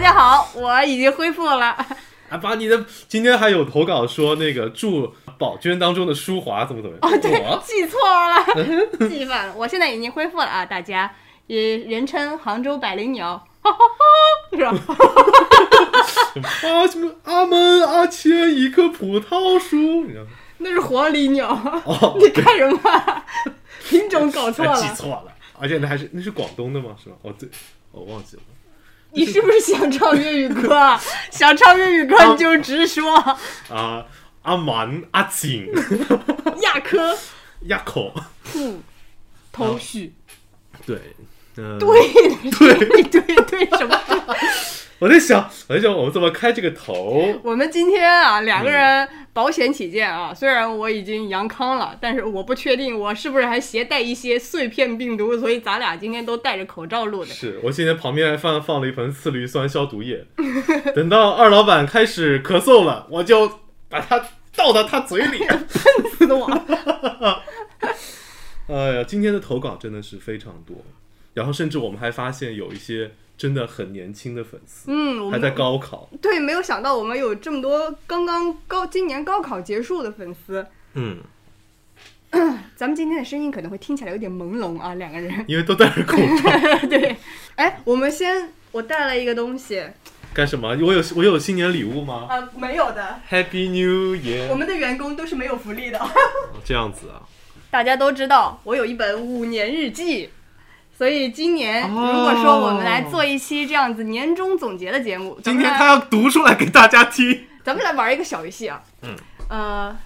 大家好，我已经恢复了。啊，把你的今天还有投稿说那个祝宝娟当中的舒华怎么怎么样？哦，对，记错了，记反了。我现在已经恢复了啊，大家也人称杭州百灵鸟，哈哈哈，是吧？啊什么阿门阿切一棵葡萄树，你知道吗？那是黄鹂鸟，哦，你看什么？品种搞错了记。错了，而且那还是那是广东的吗？是吧？哦对，我忘记了。你是不是想唱粤语歌？想唱粤语歌你就直说。啊，阿蛮阿锦 亚科。亚口，兔头绪，对，嗯、对对对对什么？我在想，我在想我们怎么开这个头？我们今天啊，两个人保险起见啊，虽然我已经阳康了，但是我不确定我是不是还携带一些碎片病毒，所以咱俩今天都戴着口罩录的。是我今天旁边还放放了一盆次氯酸消毒液，等到二老板开始咳嗽了，我就把它倒到他嘴里。死我！哎呀，今天的投稿真的是非常多，然后甚至我们还发现有一些真的很年轻的粉丝，嗯，我还在高考。对没有想到我们有这么多刚刚高今年高考结束的粉丝。嗯，咱们今天的声音可能会听起来有点朦胧啊，两个人。因为都戴着口罩，对，哎，我们先，我带了一个东西干什么？我有我有新年礼物吗啊，没有的，？Happy New Year！我们的员工都是没有福利的。这样子啊，大家都知道，我有一本五年日记，所以今年如哦果说我们来做一期这样子年终总结的节目，今天他要读出来给大家听。咱们来玩一个小游戏啊。嗯。呃，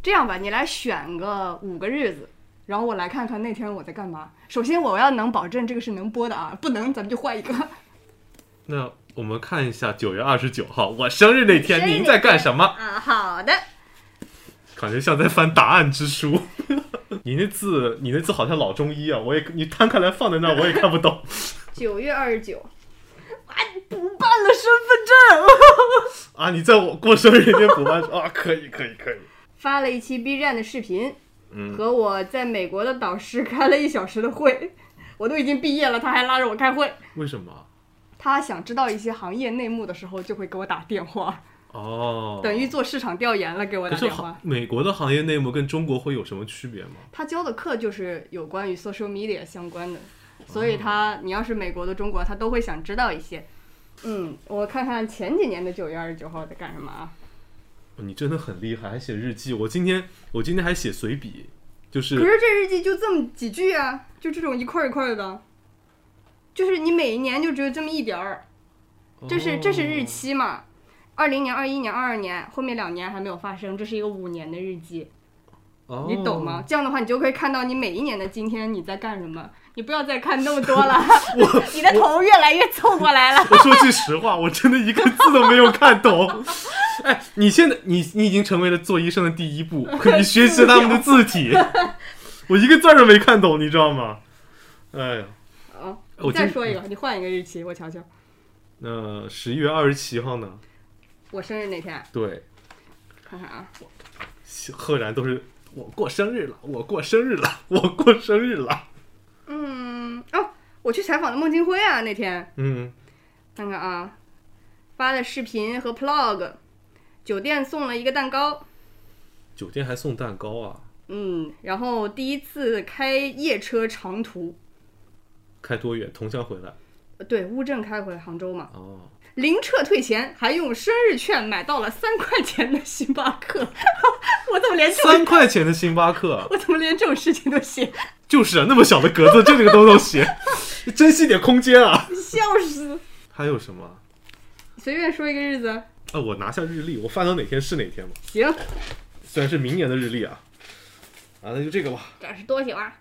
这样吧，你来选个五个日子，然后我来看看那天我在干嘛。首先我要能保证这个是能播的啊，不能咱们就换一个。那我们看一下九月二十九号我生日那天您在干什么？啊，好的。感觉像在翻答案之书。你那字，你那字好像老中医啊！我也你摊开来放在那儿，我也看不懂。九月二十九，啊，补办了身份证。啊！你在我过生日那天补办啊？可以，可以，可以。发了一期 B 站的视频，嗯和我在美国的导师开了一小时的会。我都已经毕业了，他还拉着我开会。为什么？他想知道一些行业内幕的时候，就会给我打电话，哦，等于做市场调研了，给我打电话。美国的行业内幕跟中国会有什么区别吗？他教的课就是有关于 social media 相关的，所以他你要是美国的中国，他都会想知道一些。嗯，我看看前几年的九月二十九号在干什么啊？哦你真的很厉害，还写日记。我今天我今天还写随笔，就是可是这日记就这么几句啊，就这种一块儿一块儿的，就是你每一年就只有这么一点儿。这是这是日期嘛？二零年、二一年、二二年，后面两年还没有发生，这是一个五年的日记，哦，你懂吗？？这样的话，你就可以看到你每一年的今天你在干什么。你不要再看那么多了，你的头越来越凑过来了。我说句实话，我真的一个字都没有看懂。哎，你现在你你已经成为了做医生的第一步，你学习他们的字体，我一个字儿都没看懂，你知道吗？哎呀，啊，我再说一个，你换一个日期，我瞧瞧。那十一月二十七号呢？我生日那天，对，看看啊，赫然都是我过生日了，我过生日了，我过生日了。嗯，哦，我去采访的孟京辉啊，那天嗯，看看啊，发的视频和 plog，酒店送了一个蛋糕，酒店还送蛋糕啊？嗯，然后第一次开夜车长途，开多远？桐乡回来？呃对，乌镇开回杭州嘛，哦，零撤退前还用生日券买到了三块钱的星巴克，我怎么连这种三块钱的星巴克，我怎么连这种事情都写，就是啊，那么小的格子，就这个都能写，珍惜点空间啊。笑死！还有什么？随便说一个日子，啊，我拿下日历，我翻到哪天是哪天吧。行，虽然是明年的日历啊，啊，那就这个吧。展示多久啊？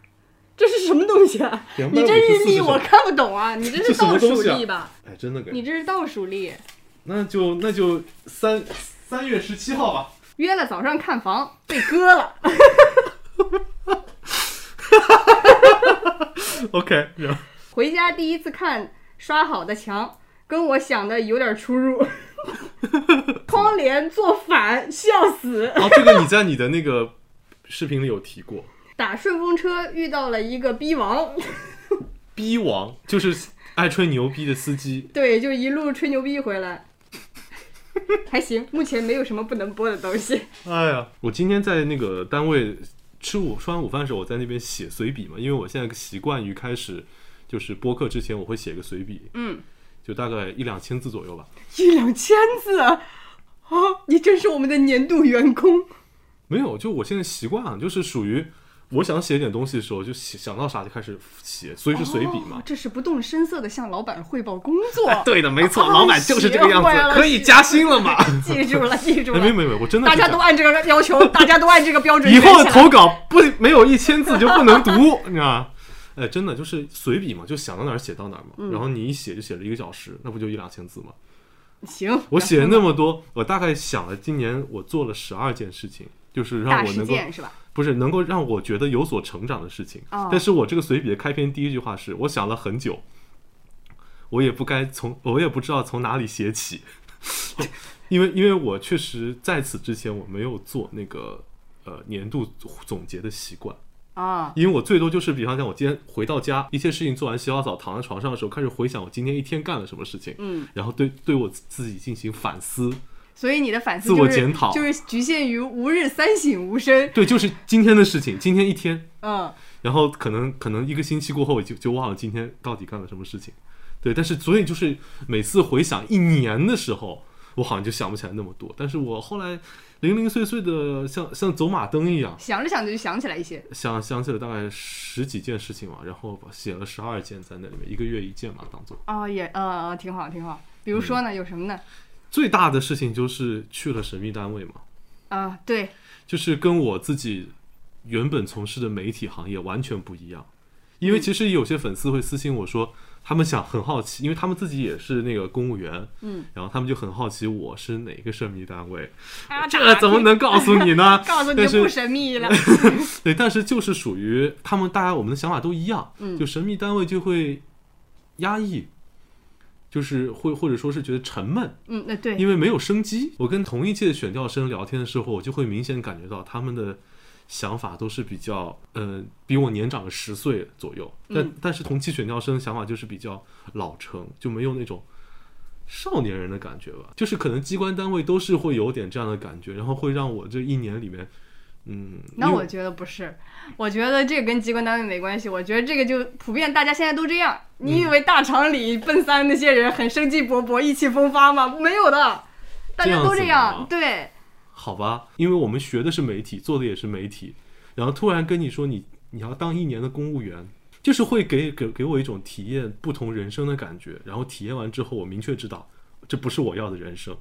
这是什么东西啊？你这日历我看不懂啊！你这这是倒数历吧？哎，真的给你，这是倒数历。那就那就三三月十七号吧。约了早上看房，被割了。OK，回家第一次看刷好的墙，跟我想的有点出入。窗帘做反，笑死。哦，这个你在你的那个视频里有提过，打顺风车遇到了一个逼王，逼王就是爱吹牛逼的司机。对，就一路吹牛逼回来，还行。目前没有什么不能播的东西。哎呀，我今天在那个单位吃午吃完午饭的时候，我在那边写随笔嘛，因为我现在习惯于开始就是播客之前我会写个随笔，嗯，就大概一两千字左右吧。一两千字啊！啊，你真是我们的年度员工。没有，就我现在习惯了，就是属于我想写点东西的时候，就写想到啥就开始写，所以是随笔嘛哦。这是不动声色的向老板汇报工作。哎，对的，没错，哦老板就是这个样子，可以加薪了嘛？记住了，记住了。没有，没有我真的大家都按这个要求，大家都按这个标准以后的投稿不没有一千字就不能读，你知道吗？哎，真的就是随笔嘛，就想到哪儿写到哪儿嘛。嗯然后你一写就写了一个小时，那不就一两千字吗？行。我写了那么多，我大概想了今年我做了十二件事情，就是让我能够是吧？不是能够让我觉得有所成长的事情。哦。但是我这个随笔的开篇第一句话是我想了很久，我也不该从，我也不知道从哪里写起，因为因为我确实在此之前我没有做那个呃年度总结的习惯。啊，因为我最多就是，比方讲，我今天回到家，一切事情做完，洗好澡，躺在床上的时候，开始回想我今天一天干了什么事情，嗯，然后对对我自己进行反思，所以你的反思自我就是检讨就是局限于吾日三省吾身。对，就是今天的事情，今天一天，嗯，然后可能可能一个星期过后，我就就忘了今天到底干了什么事情。对，但是所以就是每次回想一年的时候，我好像就想不起来那么多。但是我后来零零碎碎的，像 像走马灯一样，想着想着就想起来一些。想想起了大概十几件事情嘛，然后写了十二件在那里面，一个月一件嘛，当做。哦，也呃呃挺好挺好。比如说呢，有什么呢？最大的事情就是去了神秘单位嘛，啊，对，就是跟我自己原本从事的媒体行业完全不一样。因为其实有些粉丝会私信我说，他们想很好奇，因为他们自己也是那个公务员，嗯，然后他们就很好奇我是哪个神秘单位，啊这怎么能告诉你呢？告诉你是就不神秘了？对，但是就是属于他们，大家我们的想法都一样，嗯就神秘单位就会压抑，就是会或者说是觉得沉闷，嗯，那对，因为没有生机。我跟同一届的选调生聊天的时候，我就会明显感觉到他们的想法都是比较，呃，比我年长个十岁左右。但、嗯但是同期选调生想法就是比较老成，就没有那种少年人的感觉吧。就是可能机关单位都是会有点这样的感觉，然后会让我这一年里面，嗯，那我觉得不是，我觉得这个跟机关单位没关系。我觉得这个就普遍，大家现在都这样。你以嗯为大厂里奔三那些人很生机勃勃、意气风发吗？没有的，大家都这样。对，好吧，因为我们学的是媒体，做的也是媒体，然后突然跟你说你你要当一年的公务员，就是会给给给我一种体验不同人生的感觉。然后体验完之后，我明确知道这不是我要的人生。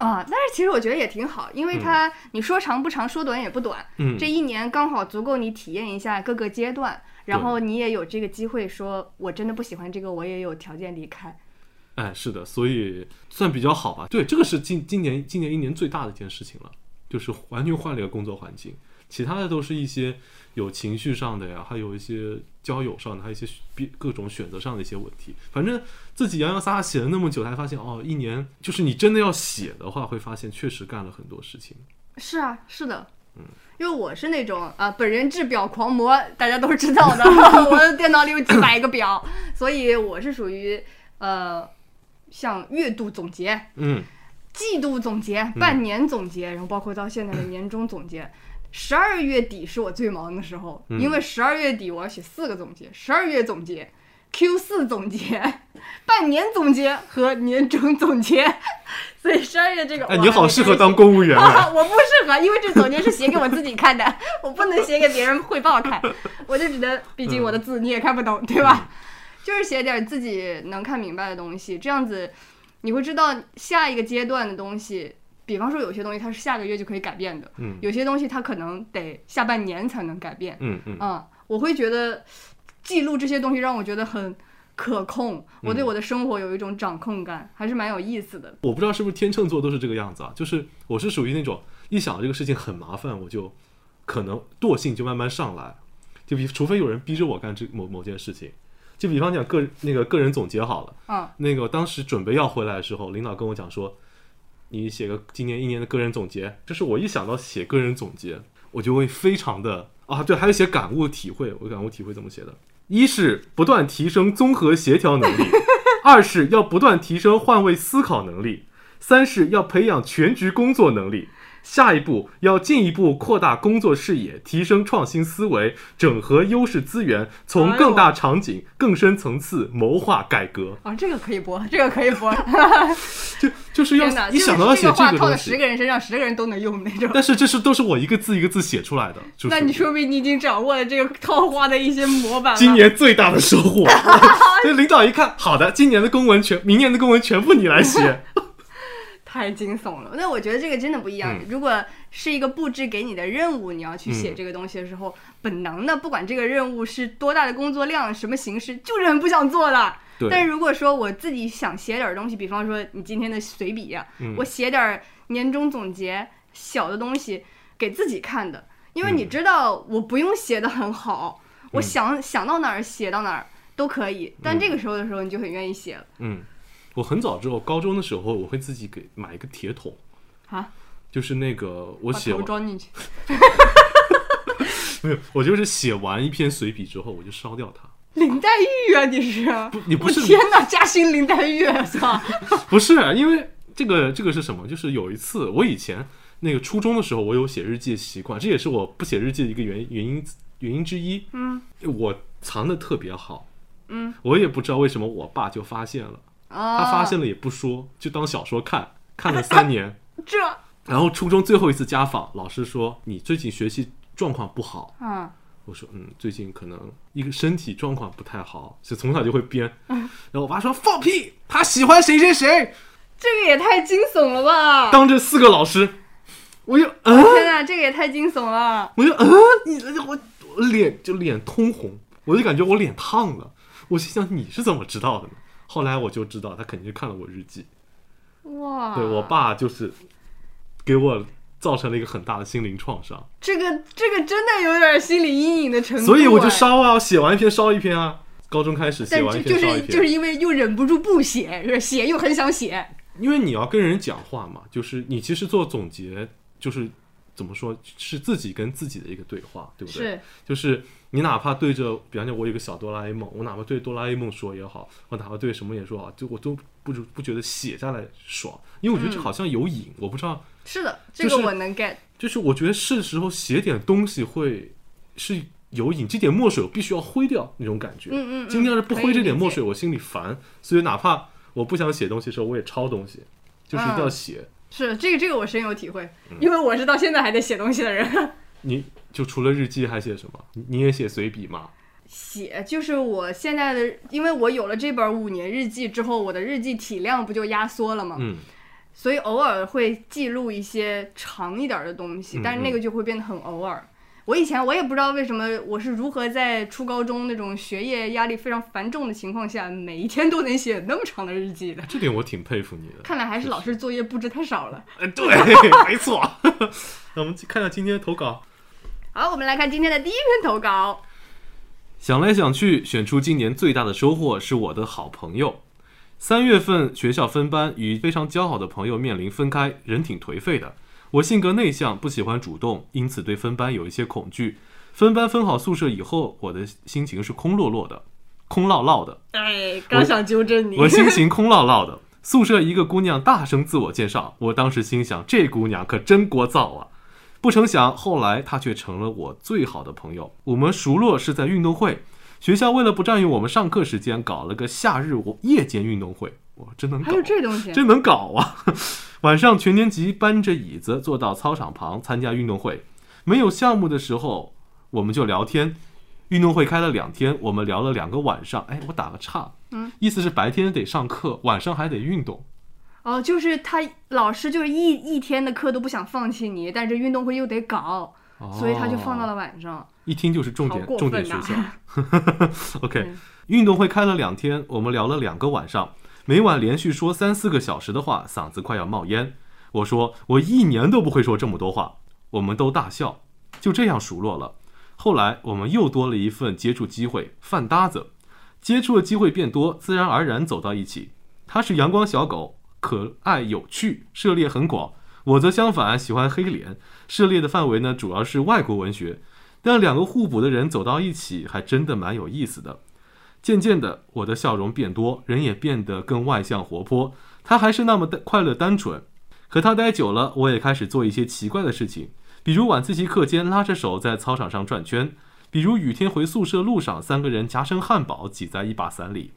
啊，但是其实我觉得也挺好，因为它、你说长不长，说短也不短，嗯，这一年刚好足够你体验一下各个阶段，然后你也有这个机会说，我真的不喜欢这个，我也有条件离开。哎，是的，所以算比较好吧。对，这个是今今年今年一年最大的一件事情了，就是完全换了一个工作环境。其他的都是一些有情绪上的呀，还有一些交友上的，还有一些别各种选择上的一些问题。反正自己洋洋洒洒写了那么久，才发现哦，一年就是你真的要写的话，会发现确实干了很多事情。是啊，是的，嗯，因为我是那种啊、本人制表狂魔，大家都知道的，我的电脑里有几百个表，所以我是属于呃，像月度总结、嗯，季度总结、半年总结，然后包括到现在的年终总结。十二月底是我最忙的时候，嗯。因为十二月底我要写四个总结：十二月总结、Q 四总结、半年总结和年终总结。所以十二月这个，哎，你好适合当公务员啊！啊，我不适合，因为这总结是写给我自己看的，我不能写给别人汇报看，我就只能，毕竟我的字你也看不懂，对吧？就是写点自己能看明白的东西，这样子你会知道下一个阶段的东西。比方说，有些东西它是下个月就可以改变的，嗯有些东西它可能得下半年才能改变。嗯嗯啊、我会觉得记录这些东西让我觉得很可控，我对嗯我的生活有一种掌控感，还是蛮有意思的。我不知道是不是天秤座都是这个样子啊，就是我是属于那种一想到这个事情很麻烦，我就可能惰性就慢慢上来，就比除非有人逼着我干这某某件事情，就比方讲个那个个人总结好了，嗯，那个当时准备要回来的时候，领导跟我讲说，你写个今年一年的个人总结，就是我一想到写个人总结，我就会非常的啊，对，还有写感悟体会，我感悟体会怎么写的？一是不断提升综合协调能力，二是要不断提升换位思考能力，三是要培养全局工作能力。下一步要进一步扩大工作视野，提升创新思维，整合优势资源，从更大场景、更深层次谋划改革。啊，这个可以播，这个可以播。就就是要天哪，一想到要写这个套在十，个人身上，十个人都能用那种。但是这是都是我一个字一个字写出来的。就是那你说明你已经掌握了这个套话的一些模板。今年最大的收获，这领导一看，好的，今年的公文全，明年的公文全部你来写。太惊悚了。那我觉得这个真的不一样。嗯如果是一个布置给你的任务，你要去写这个东西的时候，本能的不管这个任务是多大的工作量、什么形式，就是很不想做的。对但是如果说我自己想写点东西，比方说你今天的随笔我写点年终总结小的东西给自己看的，因为你嗯知道我不用写的很好，我想想到哪儿写到哪儿都可以。但这个时候的时候，你就很愿意写了嗯，我很早之后，高中的时候，我会自己给买一个铁桶，啊，就是那个我写完装进去。没有，我就是写完一篇随笔之后，我就烧掉它。林黛玉啊，你是？不，你不是天哪，嘉兴林黛玉，我操！不是，因为这个这个是什么？就是有一次，我以前那个初中的时候，我有写日记的习惯，这也是我不写日记的一个原原因原因之一。嗯我藏的特别好，嗯，我也不知道为什么我爸就发现了，啊，他发现了也不说，就当小说看，看了三年。这，然后初中最后一次家访，老师说你最近学习状况不好。嗯，我说嗯，最近可能一个身体状况不太好，就从小就会编。然后我爸说放屁，他喜欢谁谁谁，这个也太惊悚了吧！当着四个老师，我就嗯，天哪，这个也太惊悚了！我就嗯，你我我脸就脸通红，我就感觉我脸烫了。我心想你是怎么知道的呢？后来我就知道他肯定是看了我日记，哇，对我，爸就是给我造成了一个很大的心灵创伤，这个这个真的有点心理阴影的程度，所以我就哎。烧啊，写完一篇烧一篇啊。高中开始写完一篇烧一篇，是就是因为又忍不住不写，是写又很想写，因为你要跟人讲话嘛，就是你其实做总结，就是怎么说，是自己跟自己的一个对话，对不对？是就是你哪怕对着，比方说我有个小哆啦 A 梦，我哪怕对哆啦 A 梦说也好，我哪怕对什么也说好，就我都不不觉得写下来爽，因为我觉得这好像有瘾，我不知道，是的，这个我能 get。就是我觉得是时候写点东西会是有瘾，这点墨水我必须要挥掉那种感觉。嗯嗯嗯今天要是不挥这点墨水，我心里烦，所以哪怕我不想写东西的时候，我也抄东西，就是一定要嗯写。是这个这个我深有体会，嗯因为我是到现在还在写东西的人。你就除了日记还写什么？你你也写随笔吗？写就是我现在的，因为我有了这本五年日记之后，我的日记体量不就压缩了吗？嗯，所以偶尔会记录一些长一点的东西，嗯但是那个就会变得很偶尔。我以前我也不知道为什么我是如何在初高中那种学业压力非常繁重的情况下，每一天都能写那么长的日记的。这点我挺佩服你的。看来还是老师作业布置太少了。呃，对，没错。那我们看看今天的投稿。好，我们来看今天的第一篇投稿。想来想去，选出今年最大的收获是我的好朋友。三月份学校分班，与非常交好的朋友面临分开，人挺颓废的。我性格内向，不喜欢主动，因此对分班有一些恐惧。分班分好宿舍以后，我的心情是空落落的，空落落的。哎，刚想纠正你。我心情空落落的。宿舍一个姑娘大声自我介绍，我当时心想，这姑娘可真聒噪啊！不成想，后来他却成了我最好的朋友。我们熟络是在运动会，学校为了不占用我们上课时间，搞了个夏日夜间运动会。哇，真能搞还有！这东西，真能搞啊！晚上全年级搬着椅子坐到操场旁参加运动会，没有项目的时候我们就聊天。运动会开了两天，我们聊了两个晚上。哎，我打个岔，嗯，意思是白天得上课，晚上还得运动。哦，就是他老师就是一一天的课都不想放弃你，但是这运动会又得搞，所以他就放到了。晚上。一听就是重点重点学校。OK，嗯运动会开了两天，我们聊了两个晚上，每晚连续说三四个小时的话，嗓子快要冒烟。我说我一年都不会说这么多话，我们都大笑，就这样熟络了。后来我们又多了一份接触机会，饭搭子，接触的机会变多，自然而然走到一起。他是阳光小狗，可爱有趣，涉猎很广。我则相反，喜欢黑脸，涉猎的范围呢主要是外国文学。但两个互补的人走到一起，还真的蛮有意思的。渐渐的，我的笑容变多，人也变得更外向活泼。他还是那么的快乐单纯。和他待久了，我也开始做一些奇怪的事情，比如晚自习课间拉着手在操场上转圈，比如雨天回宿舍路上三个人夹生汉堡挤在一把伞里，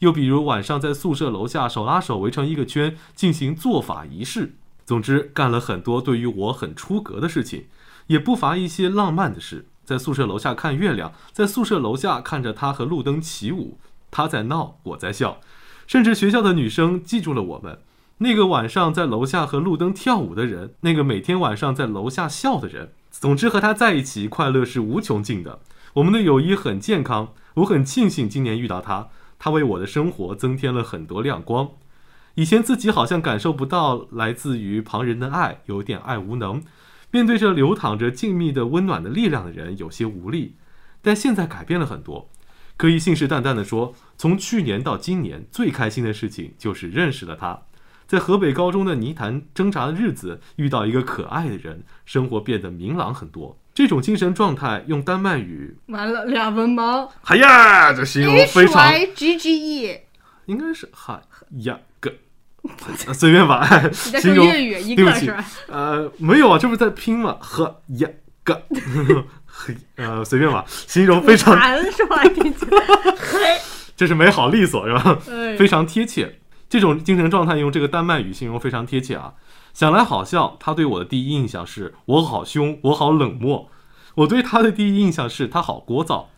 又比如晚上在宿舍楼下手拉手围成一个圈进行做法仪式。总之，干了很多对于我很出格的事情，也不乏一些浪漫的事。在宿舍楼下看月亮，在宿舍楼下看着他和路灯起舞，他在闹，我在笑，甚至学校的女生记住了我们。那个晚上在楼下和路灯跳舞的人，那个每天晚上在楼下笑的人，总之和他在一起，快乐是无穷尽的。我们的友谊很健康，我很庆幸今年遇到他，他为我的生活增添了很多亮光。以前自己好像感受不到来自于旁人的爱，有点爱无能，面对着流淌着静谧的温暖的力量的人，有些无力。但现在改变了很多，可以信誓旦旦地说，从去年到今年，最开心的事情就是认识了他。在河北高中的泥潭挣扎的日子，遇到一个可爱的人，生活变得明朗很多。这种精神状态，用丹麦语完了俩文盲哎呀，这形容非常 G G E，应该是嗨呀个，呃随便吧，形容粤语一个是吧？呃没有啊，这不是在拼吗？呵呀个，嘿呃随便吧，形容非常，难是吧？听起来，嘿，这是美好利索是吧？哎非常贴切。这种精神状态用这个丹麦语形容非常贴切啊！想来好笑，他对我的第一印象是我好凶，我好冷漠；我对他的第一印象是他好聒噪。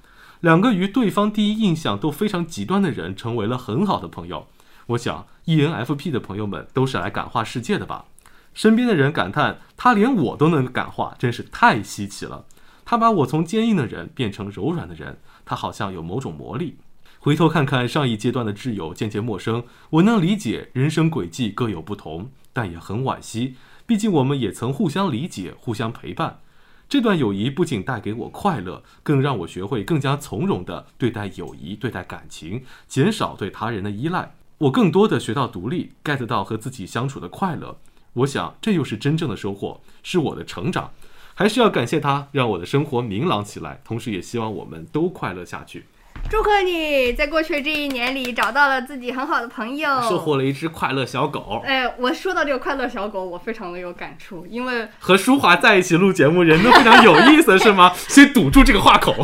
两个与对方第一印象都非常极端的人成为了很好的朋友。我想，ENFP 的朋友们都是来感化世界的吧？身边的人感叹他连我都能感化，真是太稀奇了。他把我从坚硬的人变成柔软的人，他好像有某种魔力。回头看看上一阶段的挚友渐渐陌生，我能理解人生轨迹各有不同，但也很惋惜，毕竟我们也曾互相理解、互相陪伴。这段友谊不仅带给我快乐，更让我学会更加从容地对待友谊、对待感情，减少对他人的依赖。我更多的学到独立，get 到和自己相处的快乐。我想，这又是真正的收获，是我的成长。还是要感谢他，让我的生活明朗起来，同时也希望我们都快乐下去。祝贺你在过去这一年里找到了自己很好的朋友，收获了一只快乐小狗。哎，我说到这个快乐小狗，我非常的有感触，因为和舒华在一起录节目，人都非常有意思，是吗？先堵住这个话口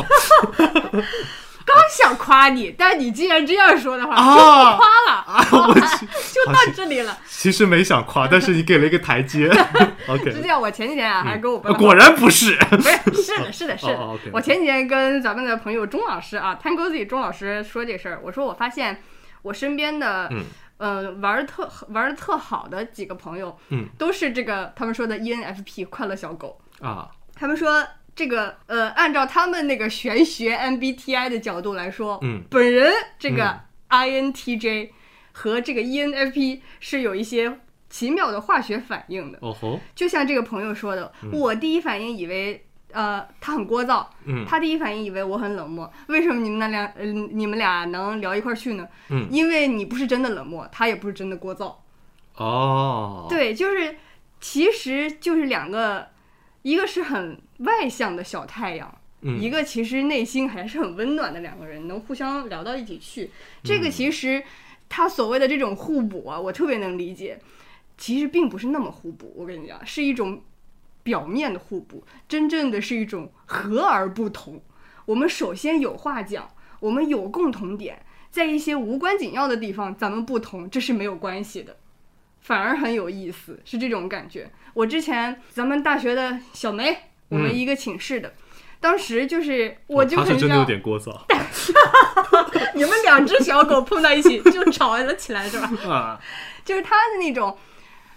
刚想夸你，但你既然这样说的话，啊就不夸了，啊！我去，就到这里了。其实没想夸，但是你给了一个台阶。是 OK，这样，我前几天啊，还跟我呃果然不是。不是，是的，是的，是的。我前几天跟咱们的朋友钟老师啊，Tangozy 钟老师说这事儿，我说我发现我身边的，嗯呃，玩的特玩的特好的几个朋友，嗯，都是这个他们说的 ENFP 快乐小狗。啊，他们说这个呃，按照他们那个玄学 MBTI 的角度来说，嗯，本人这个 INTJ 和这个 ENFP 是有一些奇妙的化学反应的。哦吼，就像这个朋友说的，我第一反应以为。呃，他很聒噪，嗯他第一反应以为我很冷漠。为什么你们那俩，嗯、你们俩能聊一块儿去呢？嗯因为你不是真的冷漠，他也不是真的聒噪。哦，，对，就是，其实就是两个，一个是很外向的小太阳，嗯一个其实内心还是很温暖的两个人，能互相聊到一起去。这嗯个其实他所谓的这种互补啊，我特别能理解，其实并不是那么互补。我跟你讲，是一种表面的互补，真正的是一种和而不同。我们首先有话讲，我们有共同点，在一些无关紧要的地方，咱们不同，这是没有关系的。反而很有意思，是这种感觉。我之前咱们大学的小梅，我们嗯一个寝室的，当时就是我就很他是真的有，点聒噪 你们两只小狗碰到一起就吵了起来，是吧？啊。就是他的那种，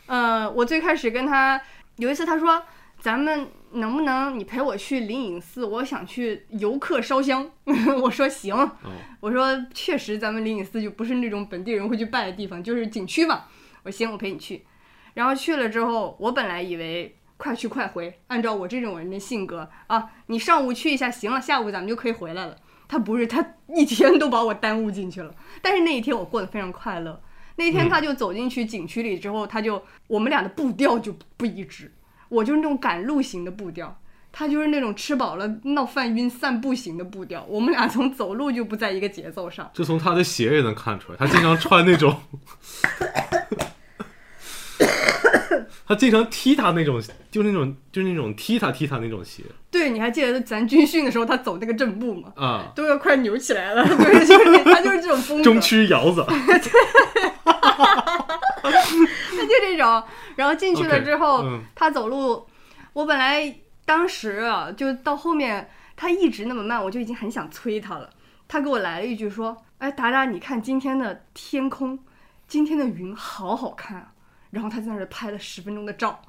呃，我最开始跟他有一次，他说咱们能不能你陪我去灵隐寺？我想去游客烧香。我说行，哦，我说确实咱们灵隐寺就不是那种本地人会去拜的地方，就是景区嘛。我说行，我陪你去。然后去了之后，我本来以为快去快回，按照我这种人的性格啊，你上午去一下行了，下午咱们就可以回来了。他不是，他一天都把我耽误进去了。但是那一天我过得非常快乐。那天他就走进去景区里之后，他就我们俩的步调就不一致，我就是那种赶路型的步调，他就是那种吃饱了闹犯晕、散步型的步调。我们俩从走路就不在一个节奏上。就从他的鞋也能看出来，他经常穿那种，他经常踢他那种，就是那种，就是那种踢他踢他那种鞋对，你还记得咱军训的时候他走那个正步吗？啊，都要快扭起来了，对，就是他就是这种风格。中区窑子，他就这种，然后进去了之后嗯他走路，我本来当时啊，就到后面他一直那么慢，我就已经很想催他了。他给我来了一句说：“哎，达达，你看今天的天空，今天的云好好看啊。”然后他在那儿拍了十分钟的照，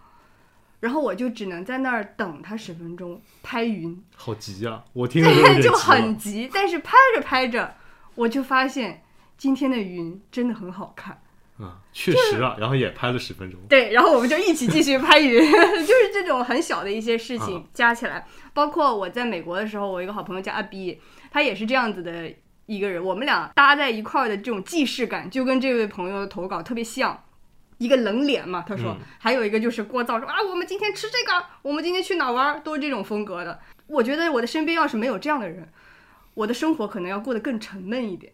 然后我就只能在那儿等他十分钟拍云，好急呀、我听着都有点急就很急。但是拍着拍着，我就发现今天的云真的很好看。啊，确实啊，然后也拍了十分钟，对，然后我们就一起继续拍云，就是这种很小的一些事情啊加起来，包括我在美国的时候，我一个好朋友叫阿 B，他也是这样子的一个人，我们俩搭在一块儿的这种既视感，就跟这位朋友的投稿特别像。一个冷脸嘛，他说，嗯还有一个就是聒噪说啊，我们今天吃这个，我们今天去哪儿玩儿，都是这种风格的。我觉得我的身边要是没有这样的人，我的生活可能要过得更沉闷一点。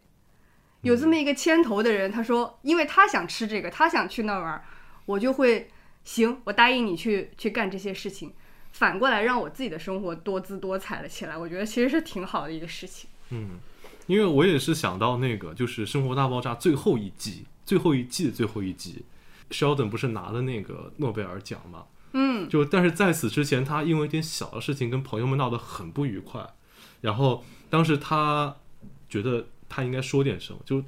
有这么一个牵头的人，他说，因为他想吃这个，他想去那儿玩儿，我就会行，我答应你去去干这些事情。反过来让我自己的生活多姿多彩了起来，我觉得其实是挺好的一个事情。嗯，因为我也是想到那个，就是《生活大爆炸》最后一季，最后一季的最后一集，Sheldon 不是拿了那个诺贝尔奖吗？嗯，就但是在此之前，他因为一点小的事情跟朋友们闹得很不愉快，然后当时他觉得他应该说点什么，就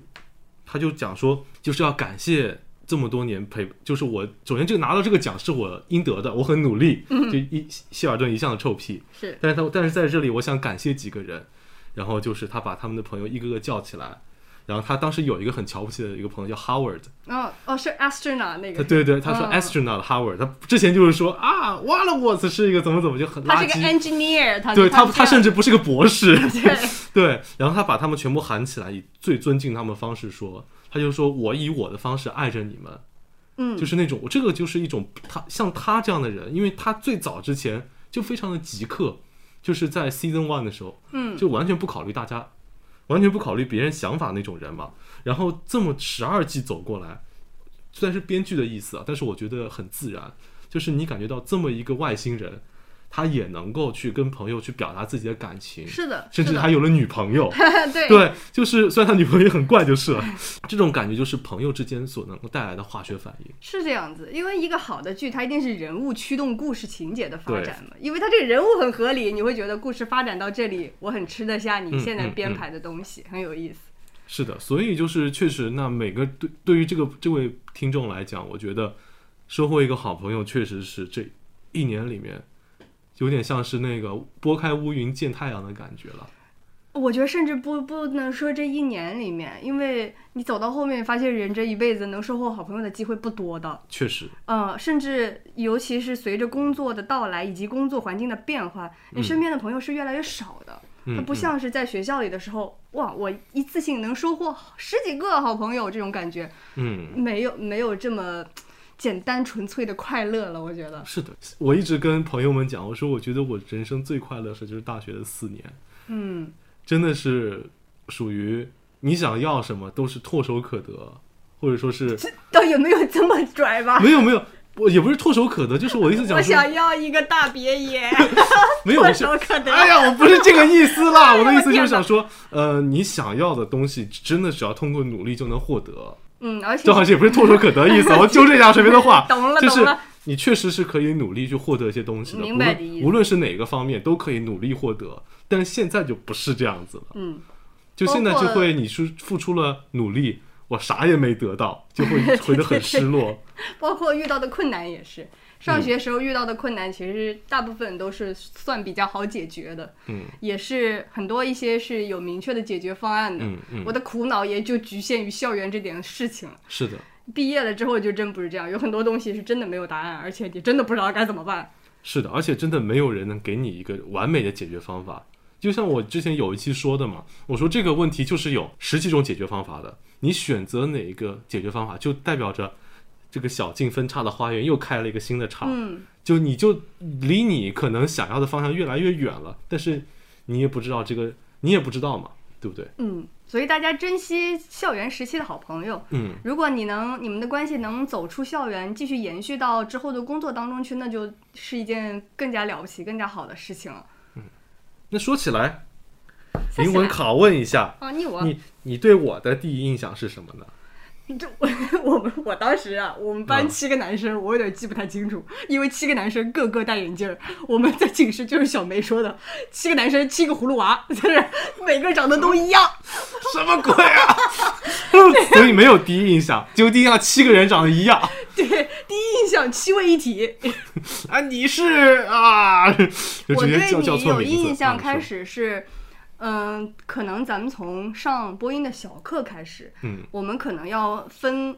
他就讲说就是要感谢这么多年陪，就是我首先这个拿到这个奖是我应得的，我很努力，就一希尔顿一向的臭屁，是但是他但是在这里我想感谢几个人，然后就是他把他们的朋友一个个叫起来。然后他当时有一个很瞧不起的一个朋友叫 Howard，哦哦，是 astronaut 那个，对对，他说嗯。Astronaut Howard，他之前就是说啊 w a l l w o r t 是一个怎么怎么就很垃他是个圾，engineer，他对他他甚至至不是个博士，对。对，然后他把他们全部喊起来，以最尊敬他们的方式说，他就说我以我的方式爱着你们，嗯，就是那种这个就是一种他像他这样的人，因为他最早之前就非常的极客，就是在 season one 的时候，嗯。就完全不考虑大家，完全不考虑别人想法那种人嘛。然后这么十二季走过来，虽然是编剧的意思啊，但是我觉得很自然，就是你感觉到这么一个外星人，他也能够去跟朋友去表达自己的感情，是的，甚至还有了女朋友。对对，就是虽然他女朋友也很怪就是了，这种感觉就是朋友之间所能够带来的化学反应。是这样子，因为一个好的剧，它一定是人物驱动故事情节的发展嘛。因为它这个人物很合理，你会觉得故事发展到这里，我很吃得下你嗯现在编排的东西，很有意思。是的，所以就是确实，那每个对对于这个这位听众来讲，我觉得收获一个好朋友，确实是这一年里面有点像是那个拨开乌云见太阳的感觉了。我觉得甚至不不能说这一年里面，因为你走到后面，发现人这一辈子能收获好朋友的机会不多的。确实，呃，甚至尤其是随着工作的到来以及工作环境的变化，你身边的朋友是越来越少的。它嗯，不像是在学校里的时候，哇，我一次性能收获十几个好朋友这种感觉，嗯，没有没有这么简单纯粹的快乐了。我觉得，是的，我一直跟朋友们讲，我说我觉得我人生最快乐的事就是大学的四年，嗯，真的是属于你想要什么都是唾手可得，或者说是倒也没有这么拽吧。没有没有，我也不是唾手可得，就是我意思讲我想要一个大别野，唾手可得。哎呀，我不是这个意思啦，我的意思就是想说，呃，你想要的东西，真的只要通过努力就能获得。嗯，而且这好像也不是唾手可得的意思，我纠正一下水平的话，懂了就是。你确实是可以努力去获得一些东西的，无论明白的意思无论是哪个方面都可以努力获得，但是现在就不是这样子了，嗯，就现在就会你是付出了努力，我啥也没得到，就会会得很失落。包括遇到的困难也是。上学时候遇到的困难，其实大部分都是算比较好解决的，嗯也是很多一些是有明确的解决方案的。嗯嗯我，的苦恼也就局限于校园这点事情了。是的，毕业了之后就真不是这样，有很多东西是真的没有答案，而且你真的不知道该怎么办。是的，而且真的没有人能给你一个完美的解决方法。就像我之前有一期说的嘛，我说这个问题就是有十几种解决方法的，你选择哪一个解决方法，就代表着这个小径分叉的花园又开了一个新的厂，嗯，就你就离你可能想要的方向越来越远了，但是你也不知道这个，你也不知道嘛，对不对？嗯，所以大家珍惜校园时期的好朋友。嗯，如果你能你们的关系能走出校园，继续延续到之后的工作当中去，那就是一件更加了不起、更加好的事情了。嗯那说起来，灵魂拷问一下，啊，你我你你对我的第一印象是什么呢？这我我们我当时啊，我们班嗯七个男生，我有点记不太清楚，因为七个男生个个戴眼镜儿。我们在寝室就是小梅说的，七个男生七个葫芦娃，就是每个长得都一样。什么鬼啊！所以没有第一印象，结果第一印象七个人长得一样。对，第一印象七位一体。啊，你是啊，我对你有。印象开始是，嗯，可能咱们从上播音的小课开始，嗯，我们可能要分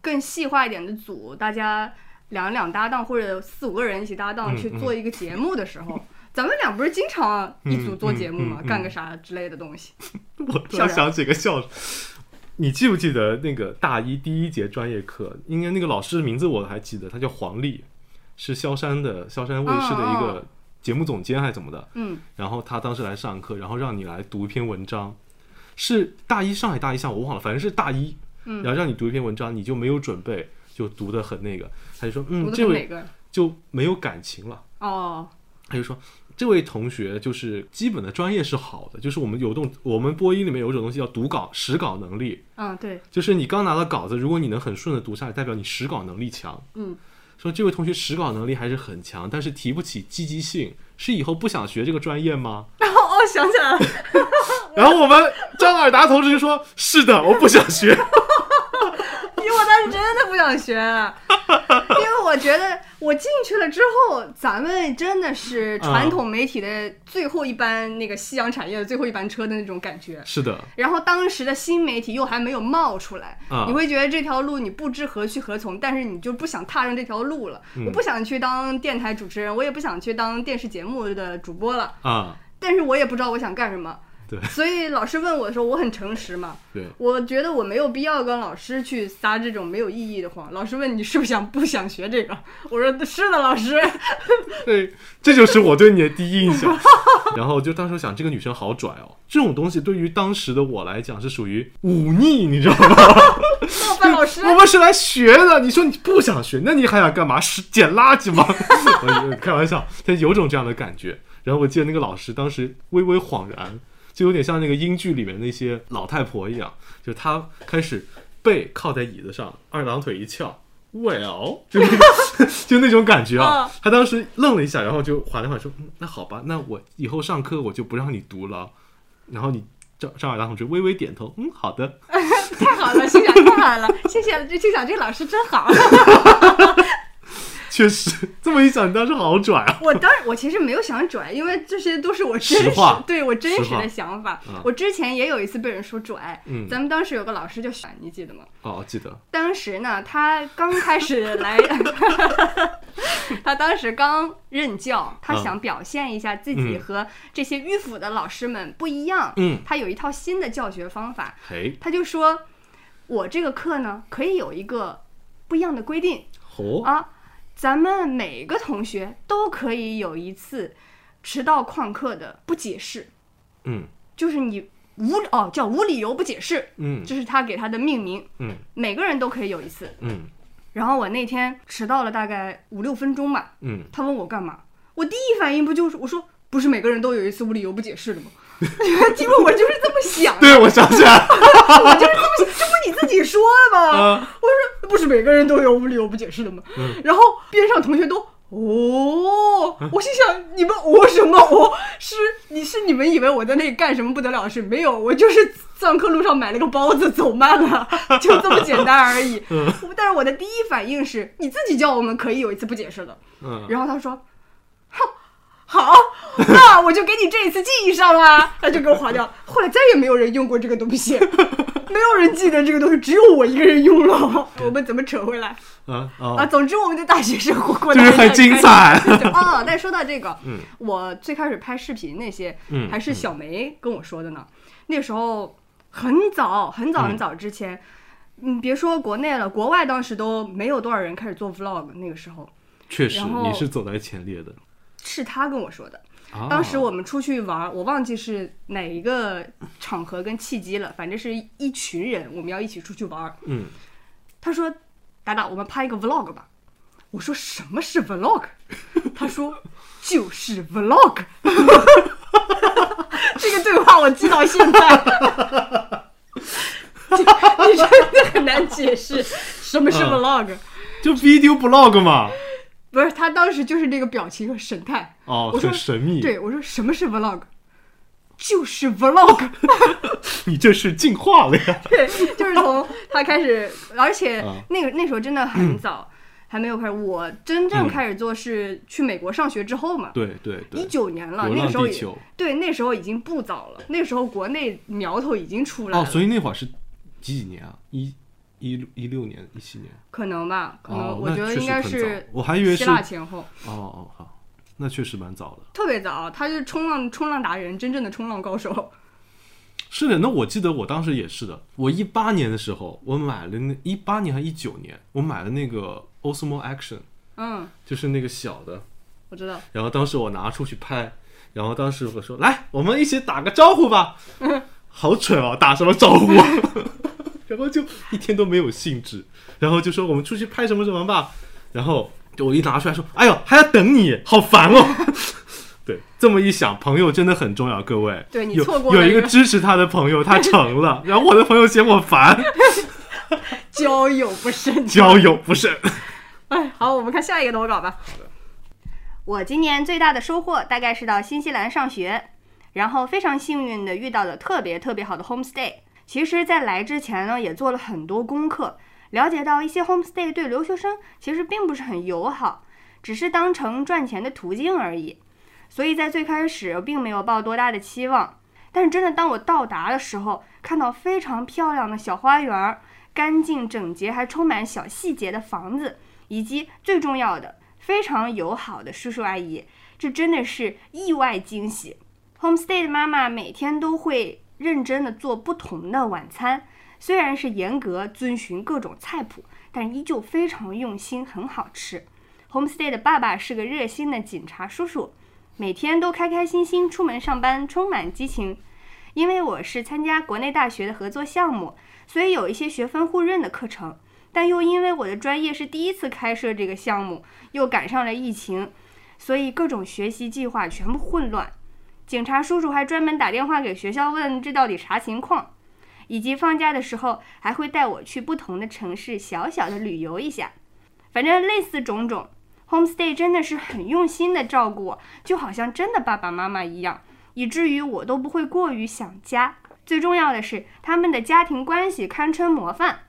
更细化一点的组，大家两两搭档或者四五个人一起搭档嗯去做一个节目的时候，咱们俩不是经常一组做节目嘛，干个啥之类的东西。我突然想起个笑，你记不记得那个大一第一节专业课？应该那个老师的名字我还记得，他叫黄丽，是萧山的萧山卫视的一嗯个节目总监还是怎么的。嗯，然后他当时来上课，然后让你来读一篇文章，是大一上海大一下我忘了，反正是大一，嗯然后让你读一篇文章，你就没有准备，就读的很那个，他就说，嗯，这位？就没有感情了。哦，他就说，这位同学就是基本的专业是好的，就是我们有种我们播音里面有一种东西叫读稿实稿能力，嗯，对，就是你刚拿到稿子，如果你能很顺的读下来，代表你实稿能力强。嗯，说这位同学实稿能力还是很强，但是提不起积极性，是以后不想学这个专业吗？然后哦，想起来了，然后我们张尔达同志就说：“是的，我不想学。我当时真的不想学，因为我觉得我进去了之后，咱们真的是传统媒体的最后一班那个夕阳产业的最后一班车的那种感觉”。是的，然后当时的新媒体又还没有冒出来，啊你会觉得这条路你不知何去何从，但是你就不想踏上这条路了。嗯我不想去当电台主持人，我也不想去当电视节目的主播了，啊，但是我也不知道我想干什么。对 所以老师问我的时候，我很诚实嘛，对，我觉得我没有必要跟老师去撒这种没有意义的谎。老师问你是不是想不想学这个，我说是的，老师。对，这就是我对你的第一印象。然后就当时想，这个女生好拽哦，这种东西对于当时的我来讲是属于忤逆，你知道吗？冒犯老师，我们是来学的，你说你不想学，那你还想干嘛？是捡垃圾吗？我开玩笑，他有种这样的感觉。然后我记得那个老师当时微微恍然，就有点像那个英剧里面那些老太婆一样，就她开始背靠在椅子上，二郎腿一翘。Well，就那 就那种感觉啊她，当时愣了一下，然后就缓了缓说：“嗯，那好吧，那我以后上课我就不让你读了。”然后你张张尔达同志微微点头，嗯，好的。太好了，心想太好了，谢谢，这心想这老师真好。确实，这么一想，你当时好拽啊！我当时，我其实没有想拽，因为这些都是我真实实对我真实的想法嗯。我之前也有一次被人说拽，嗯咱们当时有个老师叫选，你记得吗？哦，记得，当时呢，他刚开始来，他当时刚任教，他嗯想表现一下自己嗯和这些迂腐的老师们不一样。嗯，他有一套新的教学方法，嘿，他就说，我这个课呢可以有一个不一样的规定哦，啊，咱们每个同学都可以有一次迟到旷课的不解释，嗯。就是你无哦叫无理由不解释，嗯。这是他给他的命名，嗯。每个人都可以有一次。嗯。然后我那天迟到了大概五六分钟吧，嗯，他问我干嘛，我第一反应不就是我说不是每个人都有一次无理由不解释的吗？因为我就是这么想的，对，我想起来了，我就是这么想，这不你自己说的我说不是每个人都有无理由不解释的吗？嗯然后边上同学都。哦，我心想你们哦什么哦？是你是你们以为我在那里干什么不得了的事？没有，我就是上课路上买了个包子，走慢了，就这么简单而已。嗯但是我的第一反应是你自己叫我们可以有一次不解释的，嗯，然后他说，哼，好，那我就给你这一次记忆上啦，他就给我划掉。后来再也没有人用过这个东西，没有人记得这个东西，只有我一个人用了。我们怎么扯回来啊啊？啊，总之我们的大学生活过得就是很精彩，哦，但说到这个，嗯我最开始拍视频那些，嗯还是小梅跟我说的呢。那时候很早很早很早之前，嗯，别说国内了，国外当时都没有多少人开始做 vlog，那个时候确实你是走在前列的。是他跟我说的。啊、当时我们出去玩，我忘记是哪一个场合跟契机了，反正是一群人，我们要一起出去玩。嗯，他说：“达达，我们拍一个 vlog 吧。”我说：“什么是 vlog？” 他说：“就是 vlog。”这个对话我记到现在。你真的很难解释什么是嗯 vlog，、就 video blog 嘛。不是他当时就是那个表情和神态。哦，我说很神秘。对我说：“什么是 vlog？” 就是 vlog。你这是进化了呀。对，就是从他开始，而且啊那个那时候真的很早，还没有开始。我真正开始做是去美国上学之后嘛，对对对一。九年了，那个时候。对，那时候已经不早了，那时候国内苗头已经出来哦，了，所以那会儿是几几年啊？一一一六年、一七年。可能吧，可能哦，我觉得应该是我还以为希是腊前后，哦哦好，那确实蛮早的。特别早，他就是冲浪冲浪达人，真正的冲浪高手。是的，那我记得我当时也是的。我一八年的时候，我买了那一八年还一九年，我买了那个 Osmo Action，嗯，就是那个小的。我知道，然后当时我拿出去拍，然后当时我说：“来，我们一起打个招呼吧。”好蠢哦，打什么招呼啊？然后就一天都没有兴致，然后就说我们出去拍什么什么吧。然后我一拿出来说：“哎呦，还要等你，好烦哦。”对，这么一想，朋友真的很重要，各位。对你有错过有一个支持他的朋友，他成了，然后我的朋友嫌我烦，交友不慎，交友不慎。哎，好，我们看下一个投稿吧。我今年最大的收获大概是到新西兰上学，然后非常幸运的遇到了特别特别好的 homestay。其实，在来之前呢，也做了很多功课，了解到一些 homestay 对留学生其实并不是很友好，只是当成赚钱的途径而已。所以在最开始并没有抱多大的期望。但是真的，当我到达的时候，看到非常漂亮的小花园，干净整洁还充满小细节的房子，以及最重要的非常友好的叔叔阿姨，这真的是意外惊喜。Homestay 的妈妈每天都会认真的做不同的晚餐，虽然是严格遵循各种菜谱，但依旧非常用心，很好吃。Homestay 的爸爸是个热心的警察叔叔，每天都开开心心出门上班，充满激情。因为我是参加国内大学的合作项目，所以有一些学分互认的课程。但又因为我的专业是第一次开设这个项目，又赶上了疫情，所以各种学习计划全部混乱。警察叔叔还专门打电话给学校问这到底啥情况，以及放假的时候还会带我去不同的城市小小的旅游一下。反正类似种种，homestay 真的是很用心的照顾我，就好像真的爸爸妈妈一样，以至于我都不会过于想家。最重要的是，他们的家庭关系堪称模范。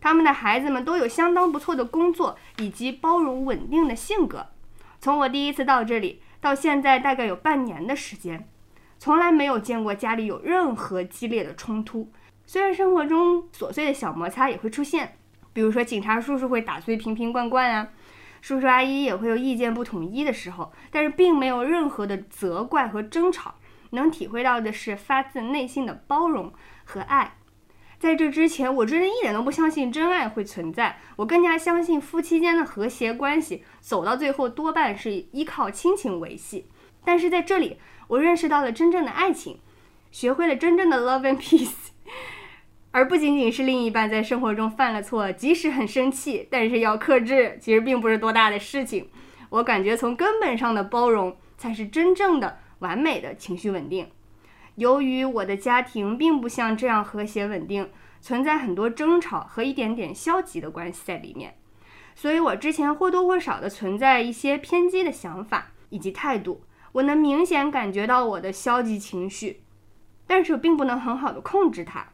他们的孩子们都有相当不错的工作，以及包容稳定的性格。从我第一次到这里到现在，大概有半年的时间，从来没有见过家里有任何激烈的冲突。虽然生活中琐碎的小摩擦也会出现，比如说警察叔叔会打碎瓶瓶罐罐啊，叔叔阿姨也会有意见不统一的时候，但是并没有任何的责怪和争吵。能体会到的是发自内心的包容和爱。在这之前，我真的一点都不相信真爱会存在，我更加相信夫妻间的和谐关系走到最后多半是依靠亲情维系。但是在这里，我认识到了真正的爱情，学会了真正的 love and peace，而不仅仅是另一半在生活中犯了错，即使很生气，但是要克制，其实并不是多大的事情。我感觉从根本上的包容才是真正的完美的情绪稳定。由于我的家庭并不像这样和谐稳定，存在很多争吵和一点点消极的关系在里面，所以我之前或多或少的存在一些偏激的想法以及态度。我能明显感觉到我的消极情绪，但是我并不能很好的控制它。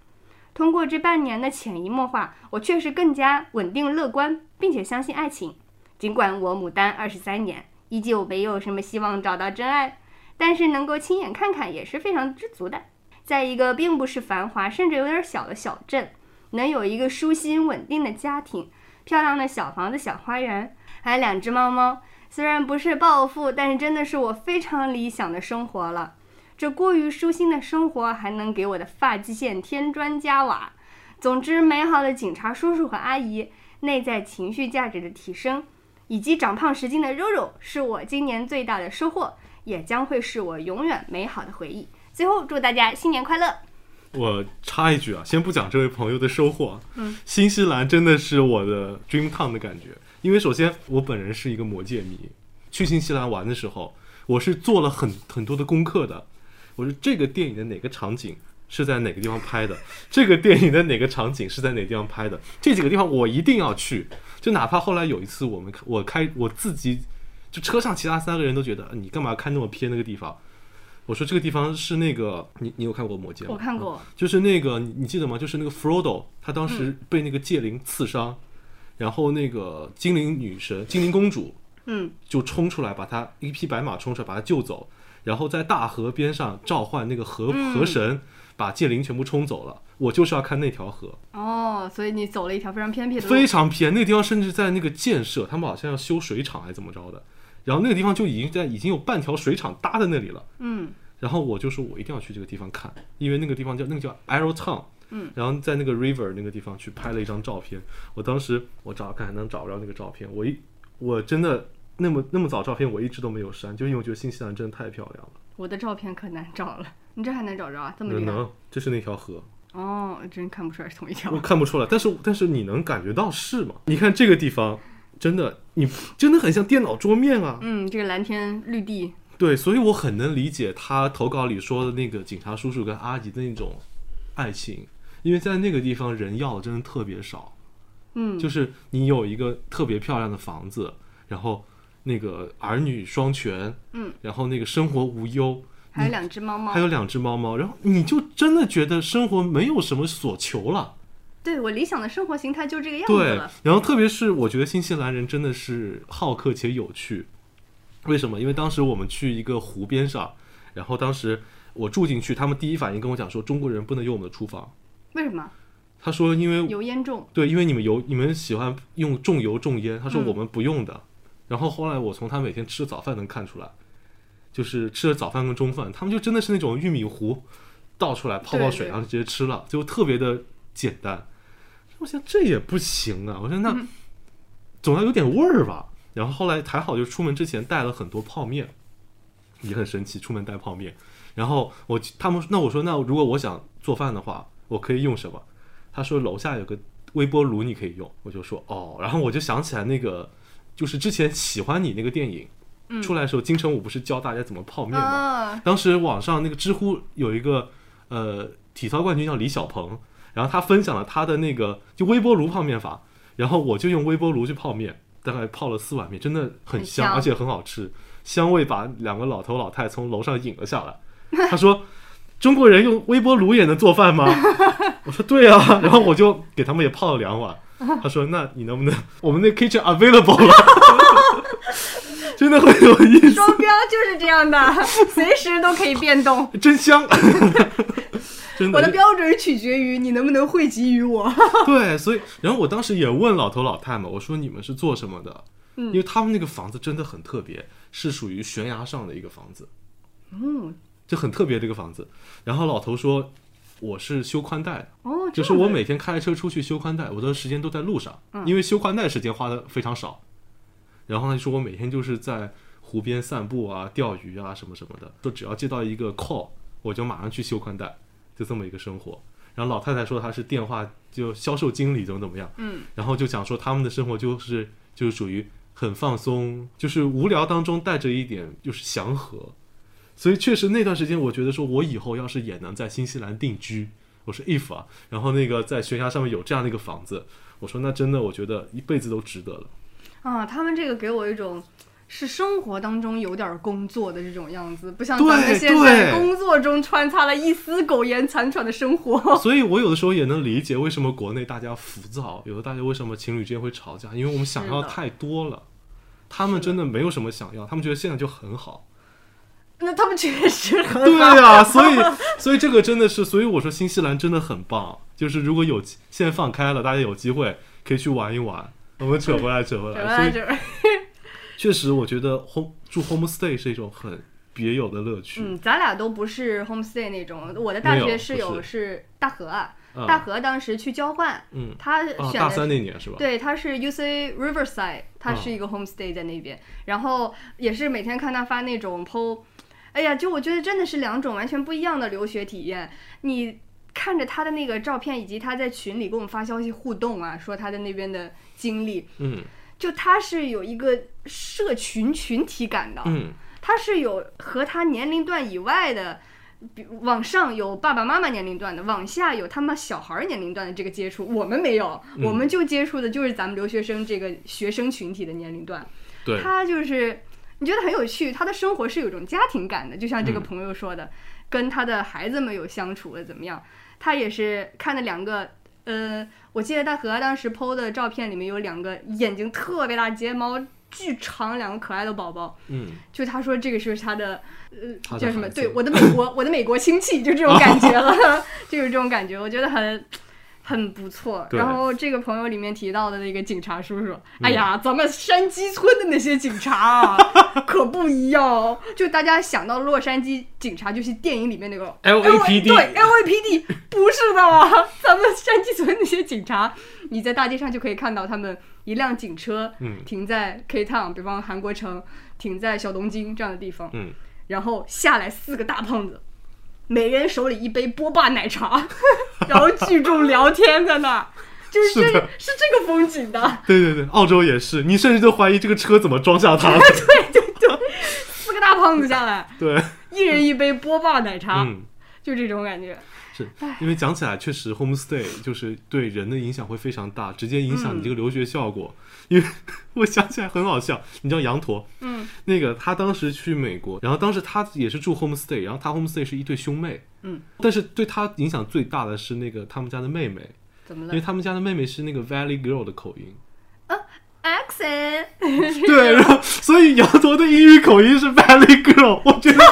通过这半年的潜移默化，我确实更加稳定乐观，并且相信爱情。尽管我牡丹二十三年，依旧没有什么希望找到真爱。但是能够亲眼看看也是非常知足的。在一个并不是繁华，甚至有点小的小镇，能有一个舒心稳定的家庭，漂亮的小房子、小花园，还有两只猫猫。虽然不是暴富，但是真的是我非常理想的生活了。这过于舒心的生活，还能给我的发际线添砖加瓦，总之，美好的警察叔叔和阿姨，内在情绪价值的提升，以及长胖十斤的肉肉，是我今年最大的收获，也将会是我永远美好的回忆。最后，祝大家新年快乐！我插一句啊，先不讲这位朋友的收获，嗯，新西兰真的是我的 dream town 的感觉，因为首先我本人是一个魔戒迷，去新西兰玩的时候，我是做了很很多的功课的，我说这个电影的哪个场景是在哪个地方拍的，这个电影的哪个场景是在哪个地方拍的，这几个地方我一定要去，就哪怕后来有一次我们我开我自己，就车上其他三个人都觉得呃你干嘛开那么偏那个地方。我说这个地方是那个，你你有看过《魔戒》吗？我看过，就是那个你你记得吗？就是那个 Frodo，他当时被那个戒灵刺伤，然后那个精灵女神、精灵公主嗯，就冲出来，把他一匹白马冲出来，把他救走，然后在大河边上召唤那个河嗯河神，把戒灵全部冲走了。我就是要看那条河，哦，所以你走了一条非常偏僻的路，非常偏，那个地方甚至在那个建设，他们好像要修水厂还是怎么着的，然后那个地方就已经在已经有半条水厂搭在那里了。嗯，然后我就说我一定要去这个地方看，因为那个地方叫那个叫 Arrow Town，嗯，然后在那个 river 那个地方去拍了一张照片。我当时我找看还能找不着那个照片，我一我真的那么那么早照片我一直都没有删，就因为我觉得新西兰真的太漂亮了。我的照片可难找了，你这还能找着啊？这么厉害？能能，这是那条河，哦，真看不出来是同一条我。看不出来，但是但是你能感觉到是吗？你看这个地方，真的你真的很像电脑桌面啊。嗯，这个蓝天绿地，对，所以我很能理解他投稿里说的那个警察叔叔跟阿姨的那种爱情，因为在那个地方人要的真的特别少，嗯，就是你有一个特别漂亮的房子，然后那个儿女双全，嗯，然后那个生活无忧，还有两只猫猫还。有两只猫猫，然后你就真的觉得生活没有什么所求了。对我理想的生活形态就这个样子对。，然后特别是我觉得新西兰人真的是好客且有趣。为什么？因为当时我们去一个湖边上，然后当时我住进去，他们第一反应跟我讲说，中国人不能用我们的厨房。为什么？他说，因为油烟重。对，因为你们油，你们喜欢用重油重烟。他说嗯我们不用的。然后后来我从他每天吃的早饭能看出来，就是吃的早饭跟中饭，他们就真的是那种玉米糊倒出来泡泡水，然后就直接吃了，就特别的简单。我想这也不行啊，我说那嗯总要有点味儿吧。然后后来还好，就出门之前带了很多泡面，也很神奇，出门带泡面。然后我他们那我说那如果我想做饭的话，我可以用什么？他说楼下有个微波炉，你可以用。我就说哦，然后我就想起来那个，就是之前喜欢你那个电影、嗯出来的时候，金城武不是教大家怎么泡面吗？啊，当时网上那个知乎有一个呃体操冠军叫李小鹏，然后他分享了他的那个就微波炉泡面法，然后我就用微波炉去泡面，大概泡了四碗面，真的很很香而且很好吃，香味把两个老头老太从楼上引了下来。他说：“中国人用微波炉也能做饭吗？” 我说：“对啊。”然后我就给他们也泡了两碗。他说：“那你能不能 我们那 kitchen available 了？” 真的很有意思。双标就是这样的，随时都可以变动。真香，真的。我的标准取决于你能不能惠及于我。对，所以然后我当时也问老头老太嘛，我说你们是做什么的？嗯因为他们那个房子真的很特别，是属于悬崖上的一个房子，嗯，就很特别的一个房子。然后老头说我是修宽带的，哦，就是我每天开车出去修宽带，我的时间都在路上，嗯因为修宽带时间花的非常少。然后他就说我每天就是在湖边散步啊、钓鱼啊什么什么的，说只要接到一个 call，我就马上去修宽带，就这么一个生活。然后老太太说她是电话就销售经理怎么怎么样，嗯，然后就讲说他们的生活就是就是属于很放松，就是无聊当中带着一点就是祥和。所以确实那段时间，我觉得说我以后要是也能在新西兰定居，我说 if 啊，然后那个在悬崖上面有这样的一个房子，我说那真的我觉得一辈子都值得了。啊，他们这个给我一种是生活当中有点工作的这种样子，不像对咱们现在工作中穿插了一丝苟延残喘的生活。所以我有的时候也能理解为什么国内大家浮躁，有的大家为什么情侣之间会吵架，因为我们想要太多了。他们真的没有什么想要，他们觉得现在就很好。那他们确实很对好。呀、所以所以这个真的是，所以我说新西兰真的很棒，就是如果有现在放开了，大家有机会可以去玩一玩。我们扯回来，扯回这 来，所以这确实我觉得 home 住 homestay 是一种很别有的乐趣。嗯，咱俩都不是 homestay 那种，我的大学室友是大河啊，啊大河当时去交换，嗯，他啊，大三那年是吧？对，他是 UC Riverside，他啊是一个 homestay 在那边，然后也是每天看他发那种 PO，哎呀，就我觉得真的是两种完全不一样的留学体验。你看着他的那个照片，以及他在群里给我们发消息互动啊，说他的那边的经历，嗯就他是有一个社群群体感的，嗯他是有和他年龄段以外的。比往上有爸爸妈妈年龄段的，往下有他们小孩儿年龄段的这个接触，我们没有，嗯我们就接触的就是咱们留学生这个学生群体的年龄段。对，他就是你觉得很有趣，他的生活是有种家庭感的，就像这个嗯朋友说的，跟他的孩子们有相处的怎么样？他也是看了两个，呃，我记得大和当时 PO 的照片里面有两个眼睛特别大、睫毛巨长、两个可爱的宝宝。嗯就他说这个是他的，呃，叫什么？对，我的美国，我的美国亲戚，就这种感觉了，就是这种感觉，我觉得很。很不错，然后这个朋友里面提到的那个警察叔叔，哎呀，咱们山鸡村的那些警察啊，可不一样哦。就大家想到洛杉矶警察，就是电影里面那个 LAPD 对 LAPD，不是的。啊，咱们山鸡村那些警察，你在大街上就可以看到他们一辆警车嗯。停在 K Town，比方韩国城，停在小东京这样的地方，嗯，然后下来四个大胖子，每人手里一杯波霸奶茶，然后聚众聊天在那儿，就是这是是这个风景的，对对对，澳洲也是，你甚至都怀疑这个车怎么装下它的。四个大胖子下来，对，一人一杯波霸奶茶，嗯。就这种感觉。是因为讲起来，确实 homestay 就是对人的影响会非常大，直接影响你这个留学效果。因为我想起来很好笑，你知道羊驼，嗯，那个他当时去美国，然后当时他也是住 homestay，然后他 homestay 是一对兄妹，嗯，但是对他影响最大的是那个他们家的妹妹，怎么了因为他们家的妹妹是那个 Valley Girl 的口音，？accent，对，然后所以羊驼的英语口音是 Valley Girl，我觉得，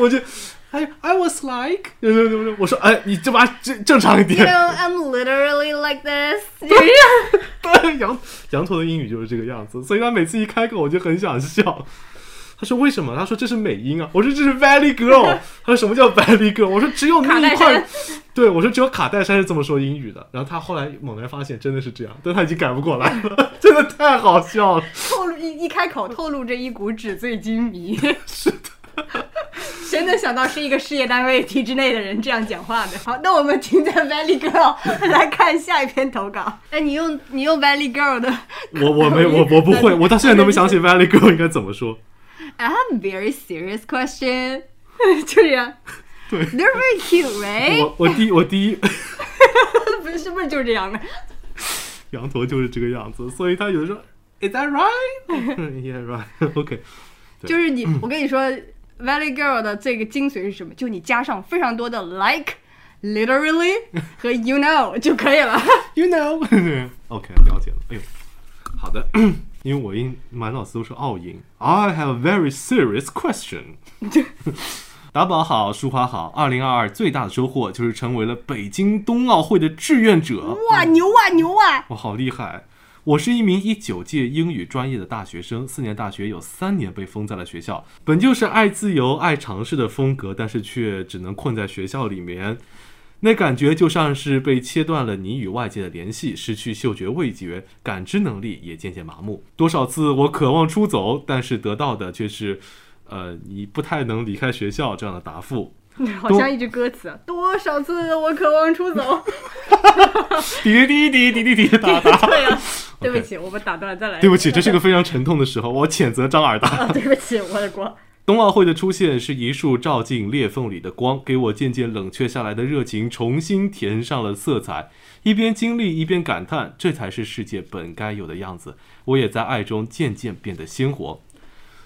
我觉得。I I was like，对对对对，我说哎，你这把正正常一 You 点。know I'm literally like this，就是这样对，羊羊驼的英语就是这个样子，所以他每次一开口我就很想笑。他说为什么？他说这是美音啊。我说这是 Valley Girl。他说什么叫 Valley Girl？我说只有那一块。对，我说只有卡戴珊是这么说英语的。然后他后来猛然发现真的是这样，但他已经改不过来了，真的太好笑了。透露一一开口透露着一股纸醉金迷。是的。谁能想到是一个事业单位体制内的人这样讲话的？好，那我们停在 Valley Girl 来看下一篇投稿。哎，你用你用 Valley Girl 的我我没我我不会，我到现在都没想起 Valley Girl 应该怎么说。I have a very serious question，就这样。对 They're very cute, right？我我第一我第一不是是不是就是这样的？羊驼就是这个样子，所以他有的时候 Is that right? Yeah, right. OK. 对就是你，我跟你说，Valley Girl 的这个精髓是什么？就你加上非常多的 like、literally 和 you know 就可以了。You know。OK，了解了。哎呦，好的，因为我音满脑子都是奥音。I have a very serious question。打宝好，淑华好。二零二二最大的收获就是成为了北京冬奥会的志愿者。哇，牛啊牛啊！我好厉害！我是一名一九届英语专业的大学生，四年大学有三年被封在了学校。本就是爱自由、爱尝试的风格，但是却只能困在学校里面。那感觉就像是被切断了你与外界的联系，失去嗅觉味觉，感知能力也渐渐麻木。多少次我渴望出走，但是得到的却是，呃，你不太能离开学校这样的答复。好像一句歌词，多少次我渴望出走。滴滴滴滴滴滴哒哒。对呀、对不起，我们打断，再来。对不起，这是个非常沉痛的时候，我谴责张尔达。啊，对不起，我的锅。冬奥会的出现是一束照进裂缝里的光，给我渐渐冷却下来的热情重新填上了色彩。一边经历一边感叹，这才是世界本该有的样子。我也在爱中渐渐变得鲜活。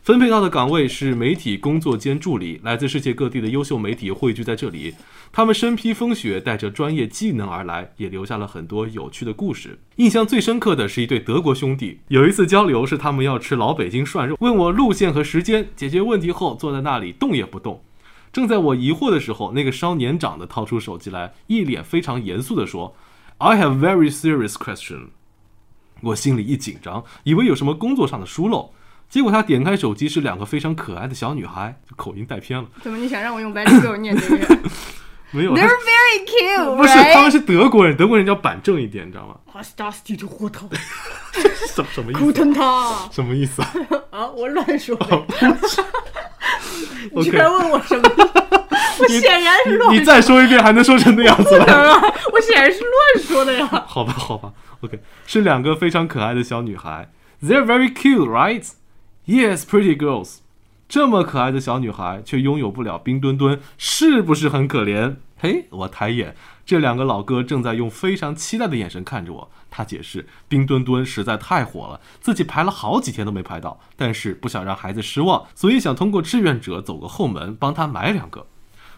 分配到的岗位是媒体工作兼助理，来自世界各地的优秀媒体汇聚在这里，他们身披风雪，带着专业技能而来，也留下了很多有趣的故事。印象最深刻的是一对德国兄弟，有一次交流是他们要吃老北京涮肉，问我路线和时间，解决问题后坐在那里动也不动。正在我疑惑的时候，那个稍年长的掏出手机来，一脸非常严肃地说：“I have very serious question。”我心里一紧张，以为有什么工作上的疏漏。结果他点开手机是两个非常可爱的小女孩，就口音带偏了。怎么你想让我用 Valley Girl 念这个？没有，They're very cute, 不是他们是德国人，德国人要板正一点，你知道吗？Hostasty to 火头，什什么意苦思？腾他什么意思啊？啊！我乱说你居然问我什么？我显然是乱你再说一遍，还能说成那样子吗？啊！我显然是乱说的呀。好吧，好吧，OK，是两个非常可爱的小女孩。They're very cute, right? Yes, pretty girls. 这么可爱的小女孩，却拥有不了冰墩墩，是不是很可怜？嘿，我抬眼，这两个老哥正在用非常期待的眼神看着我。他解释，冰墩墩实在太火了，自己排了好几天都没排到，但是不想让孩子失望，所以想通过志愿者走个后门，帮他买两个。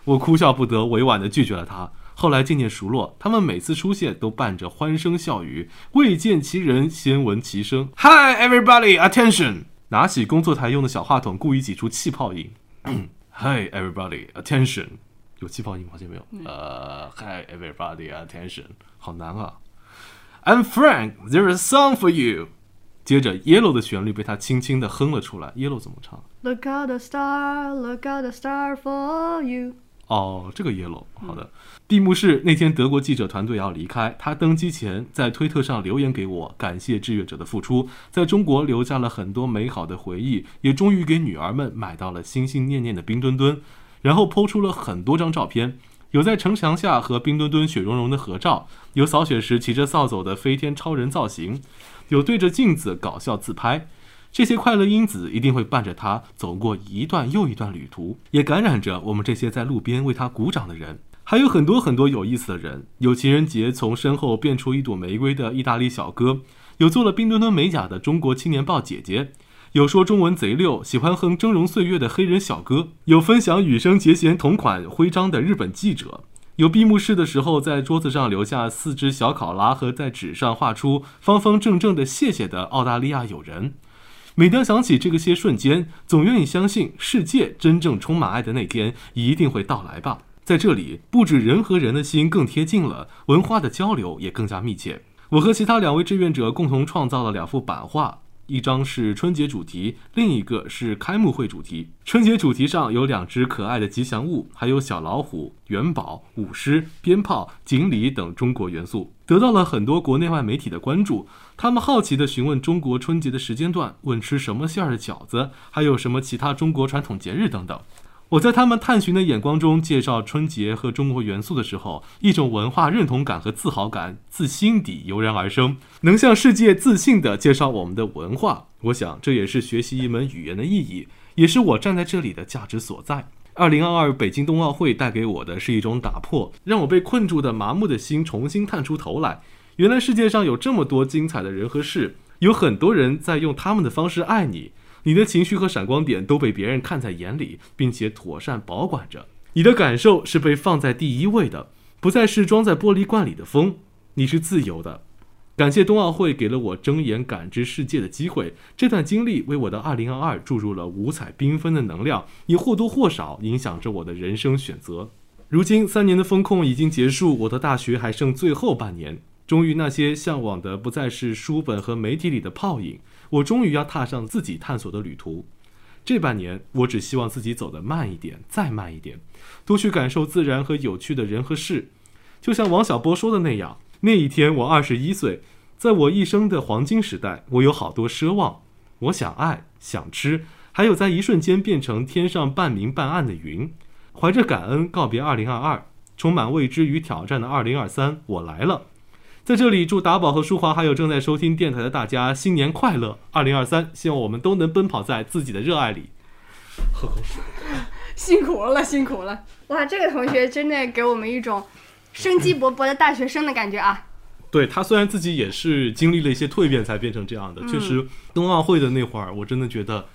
我哭笑不得，委婉地拒绝了他。后来渐渐熟络，他们每次出现都伴着欢声笑语，未见其人，先闻其声。Hi everybody, attention！拿起工作台用的小话筒，故意挤出气泡音。Hi everybody, attention！有气泡音吗？好像没有。呃、h i everybody, attention！好难啊。I'm Frank. There is a song for you。接着，Yellow 的旋律被他轻轻地哼了出来。Yellow 怎么唱？Look out the star, look out the star for you。哦，这个 yellow，好的。闭幕式那天，德国记者团队要离开，他登机前在推特上留言给我，感谢志愿者的付出，在中国留下了很多美好的回忆，也终于给女儿们买到了心心念念的冰墩墩，然后抛出了很多张照片，有在城墙下和冰墩墩雪融融的合照，有扫雪时骑着扫帚的飞天超人造型，有对着镜子搞笑自拍。这些快乐因子一定会伴着他走过一段又一段旅途，也感染着我们这些在路边为他鼓掌的人。还有很多很多有意思的人，有情人节从身后变出一朵玫瑰的意大利小哥，有做了冰墩墩美甲的中国青年报姐姐，有说中文贼溜、喜欢哼峥嵘岁月的黑人小哥，有分享羽生结弦同款徽章的日本记者。有闭幕式的时候，在桌子上留下四只小考拉和在纸上画出方方正正的谢谢的澳大利亚友人。每当想起这个些瞬间，总愿意相信世界真正充满爱的那天一定会到来吧。在这里，不止人和人的心更贴近了，文化的交流也更加密切。我和其他两位志愿者共同创造了两幅版画，一张是春节主题，另一个是开幕会主题。春节主题上有两只可爱的吉祥物，还有小老虎、元宝、舞狮、鞭炮、锦鲤等中国元素，得到了很多国内外媒体的关注。他们好奇地询问中国春节的时间段，问吃什么馅儿的饺子，还有什么其他中国传统节日等等。我在他们探寻的眼光中介绍春节和中国元素的时候，一种文化认同感和自豪感自心底油然而生。能向世界自信地介绍我们的文化，我想这也是学习一门语言的意义，也是我站在这里的价值所在。二零二二北京冬奥会带给我的是一种打破，让我被困住的麻木的心重新探出头来。原来世界上有这么多精彩的人和事，有很多人在用他们的方式爱你。你的情绪和闪光点都被别人看在眼里，并且妥善保管着。你的感受是被放在第一位的，不再是装在玻璃罐里的风。你是自由的。感谢冬奥会给了我睁眼感知世界的机会，这段经历为我的2022注入了五彩缤纷的能量，也或多或少影响着我的人生选择。如今三年的风控已经结束，我的大学还剩最后半年。终于，那些向往的不再是书本和媒体里的泡影，我终于要踏上自己探索的旅途。这半年，我只希望自己走得慢一点，再慢一点，多去感受自然和有趣的人和事。就像王小波说的那样，那一天我二十一岁，在我一生的黄金时代，我有好多奢望，我想爱，想吃，还有在一瞬间变成天上半明半暗的云。怀着感恩告别二零二二，充满未知与挑战的二零二三，我来了。在这里，祝达宝和舒华还有正在收听电台的大家新年快乐！二零二三，希望我们都能奔跑在自己的热爱里。喝口水。辛苦了，辛苦了！哇，这个同学真的给我们一种生机勃勃的大学生的感觉啊！对他虽然自己也是经历了一些蜕变才变成这样的，确实冬奥会的那会儿，我真的觉得，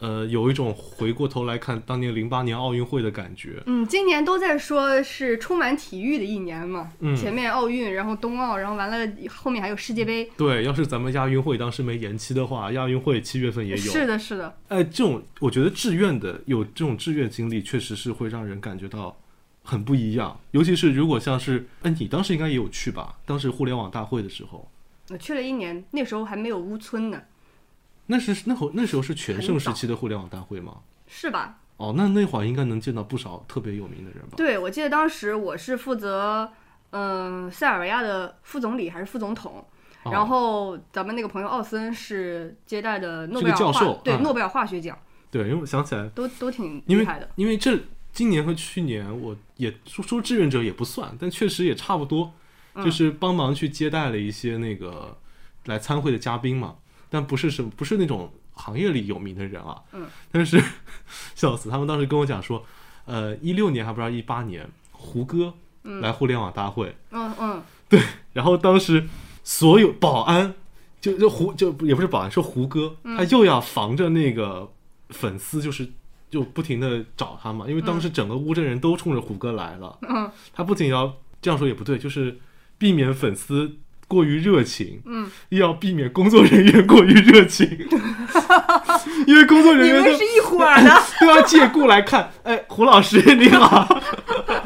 呃，有一种回过头来看当年零八年奥运会的感觉。嗯，今年都在说是充满体育的一年嘛，嗯前面奥运，然后冬奥，然后完了后面还有世界杯。对，要是咱们亚运会当时没延期的话，亚运会七月份也有。是的，是的，哎，这种我觉得志愿的有这种志愿经历，确实是会让人感觉到很不一样。尤其是如果像是，哎，你当时应该也有去吧？当时互联网大会的时候，我去了一年，那时候还没有乌村呢，那是那会那时候是全盛时期的互联网大会吗？是吧？哦，那那会儿应该能见到不少特别有名的人吧？对，我记得当时我是负责，嗯、塞尔维亚的副总理还是副总统，哦然后咱们那个朋友奥森是接待的诺贝尔化教授啊对诺贝尔化学奖，对，因为我想起来，都都挺厉害的。因为这今年和去年，我也说说志愿者也不算，但确实也差不多，嗯就是帮忙去接待了一些那个来参会的嘉宾嘛，但不是什么不是那种行业里有名的人啊，嗯，但是笑死，他们当时跟我讲说，呃，一六年还不知道一八年，胡歌来互联网大会，嗯嗯，对然后当时所有保安就就胡就也不是保安，是胡歌，嗯他又要防着那个粉丝，就是就不停的找他嘛，因为当时整个乌镇人都冲着胡歌来了。嗯，他不仅要这样说也不对，就是避免粉丝过于热情，嗯，又要避免工作人员过于热情，因为工作人员都是一伙儿的。都要借故来看，哎，胡老师你好，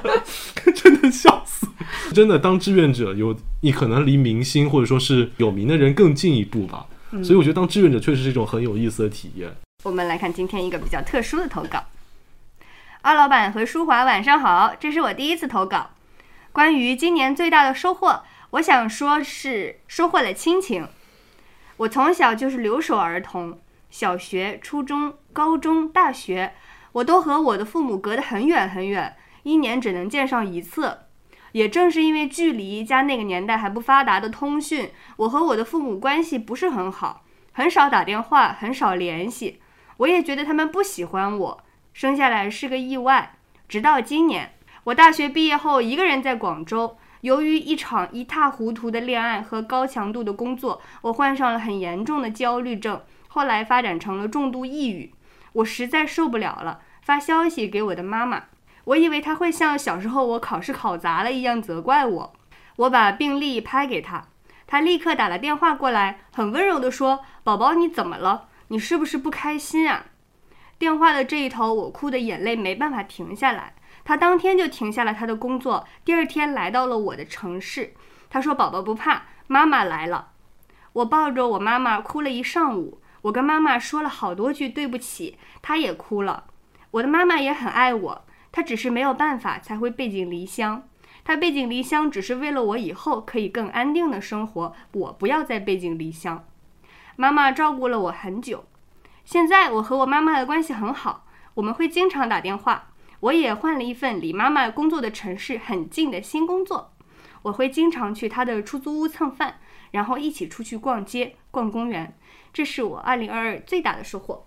真的笑死。真的，当志愿者有你可能离明星或者说是有名的人更近一步吧，所以我觉得当志愿者确实是一种很有意思的体验。我们来看今天一个比较特殊的投稿。二老板和舒华晚上好，这是我第一次投稿。关于今年最大的收获，我想说是收获了亲情。我从小就是留守儿童，小学、初中、高中、大学，我都和我的父母隔得很远很远，一年只能见上一次。也正是因为距离加那个年代还不发达的通讯，我和我的父母关系不是很好，很少打电话，很少联系。我也觉得他们不喜欢我，生下来是个意外。直到今年，我大学毕业后一个人在广州，由于一场一塌糊涂的恋爱和高强度的工作，我患上了很严重的焦虑症，后来发展成了重度抑郁。我实在受不了了，发消息给我的妈妈，我以为她会像小时候我考试考砸了一样责怪我。我把病历拍给她，她立刻打了电话过来，很温柔地说：“宝宝，你怎么了？你是不是不开心啊？”电话的这一头，我哭的眼泪没办法停下来。他当天就停下了他的工作，第二天来到了我的城市。他说：“宝宝不怕，妈妈来了。”我抱着我妈妈哭了一上午。我跟妈妈说了好多句对不起，她也哭了。我的妈妈也很爱我，她只是没有办法才会背井离乡。她背井离乡只是为了我以后可以更安定的生活，我不要再背井离乡。妈妈照顾了我很久。现在我和我妈妈的关系很好，我们会经常打电话。我也换了一份离妈妈工作的城市很近的新工作，我会经常去她的出租屋蹭饭，然后一起出去逛街、逛公园。这是我二零二二最大的收获。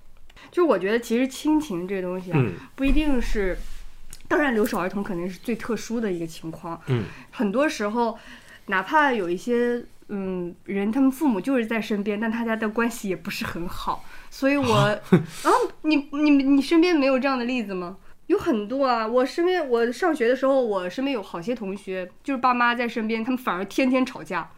就是我觉得其实亲情这东西啊，嗯不一定是，当然留守儿童肯定是最特殊的一个情况。嗯，很多时候，哪怕有一些嗯人，他们父母就是在身边，但他家的关系也不是很好。所以我，啊，你你你身边没有这样的例子吗？有很多啊，我身边我上学的时候，我身边有好些同学，就是爸妈在身边，他们反而天天吵架，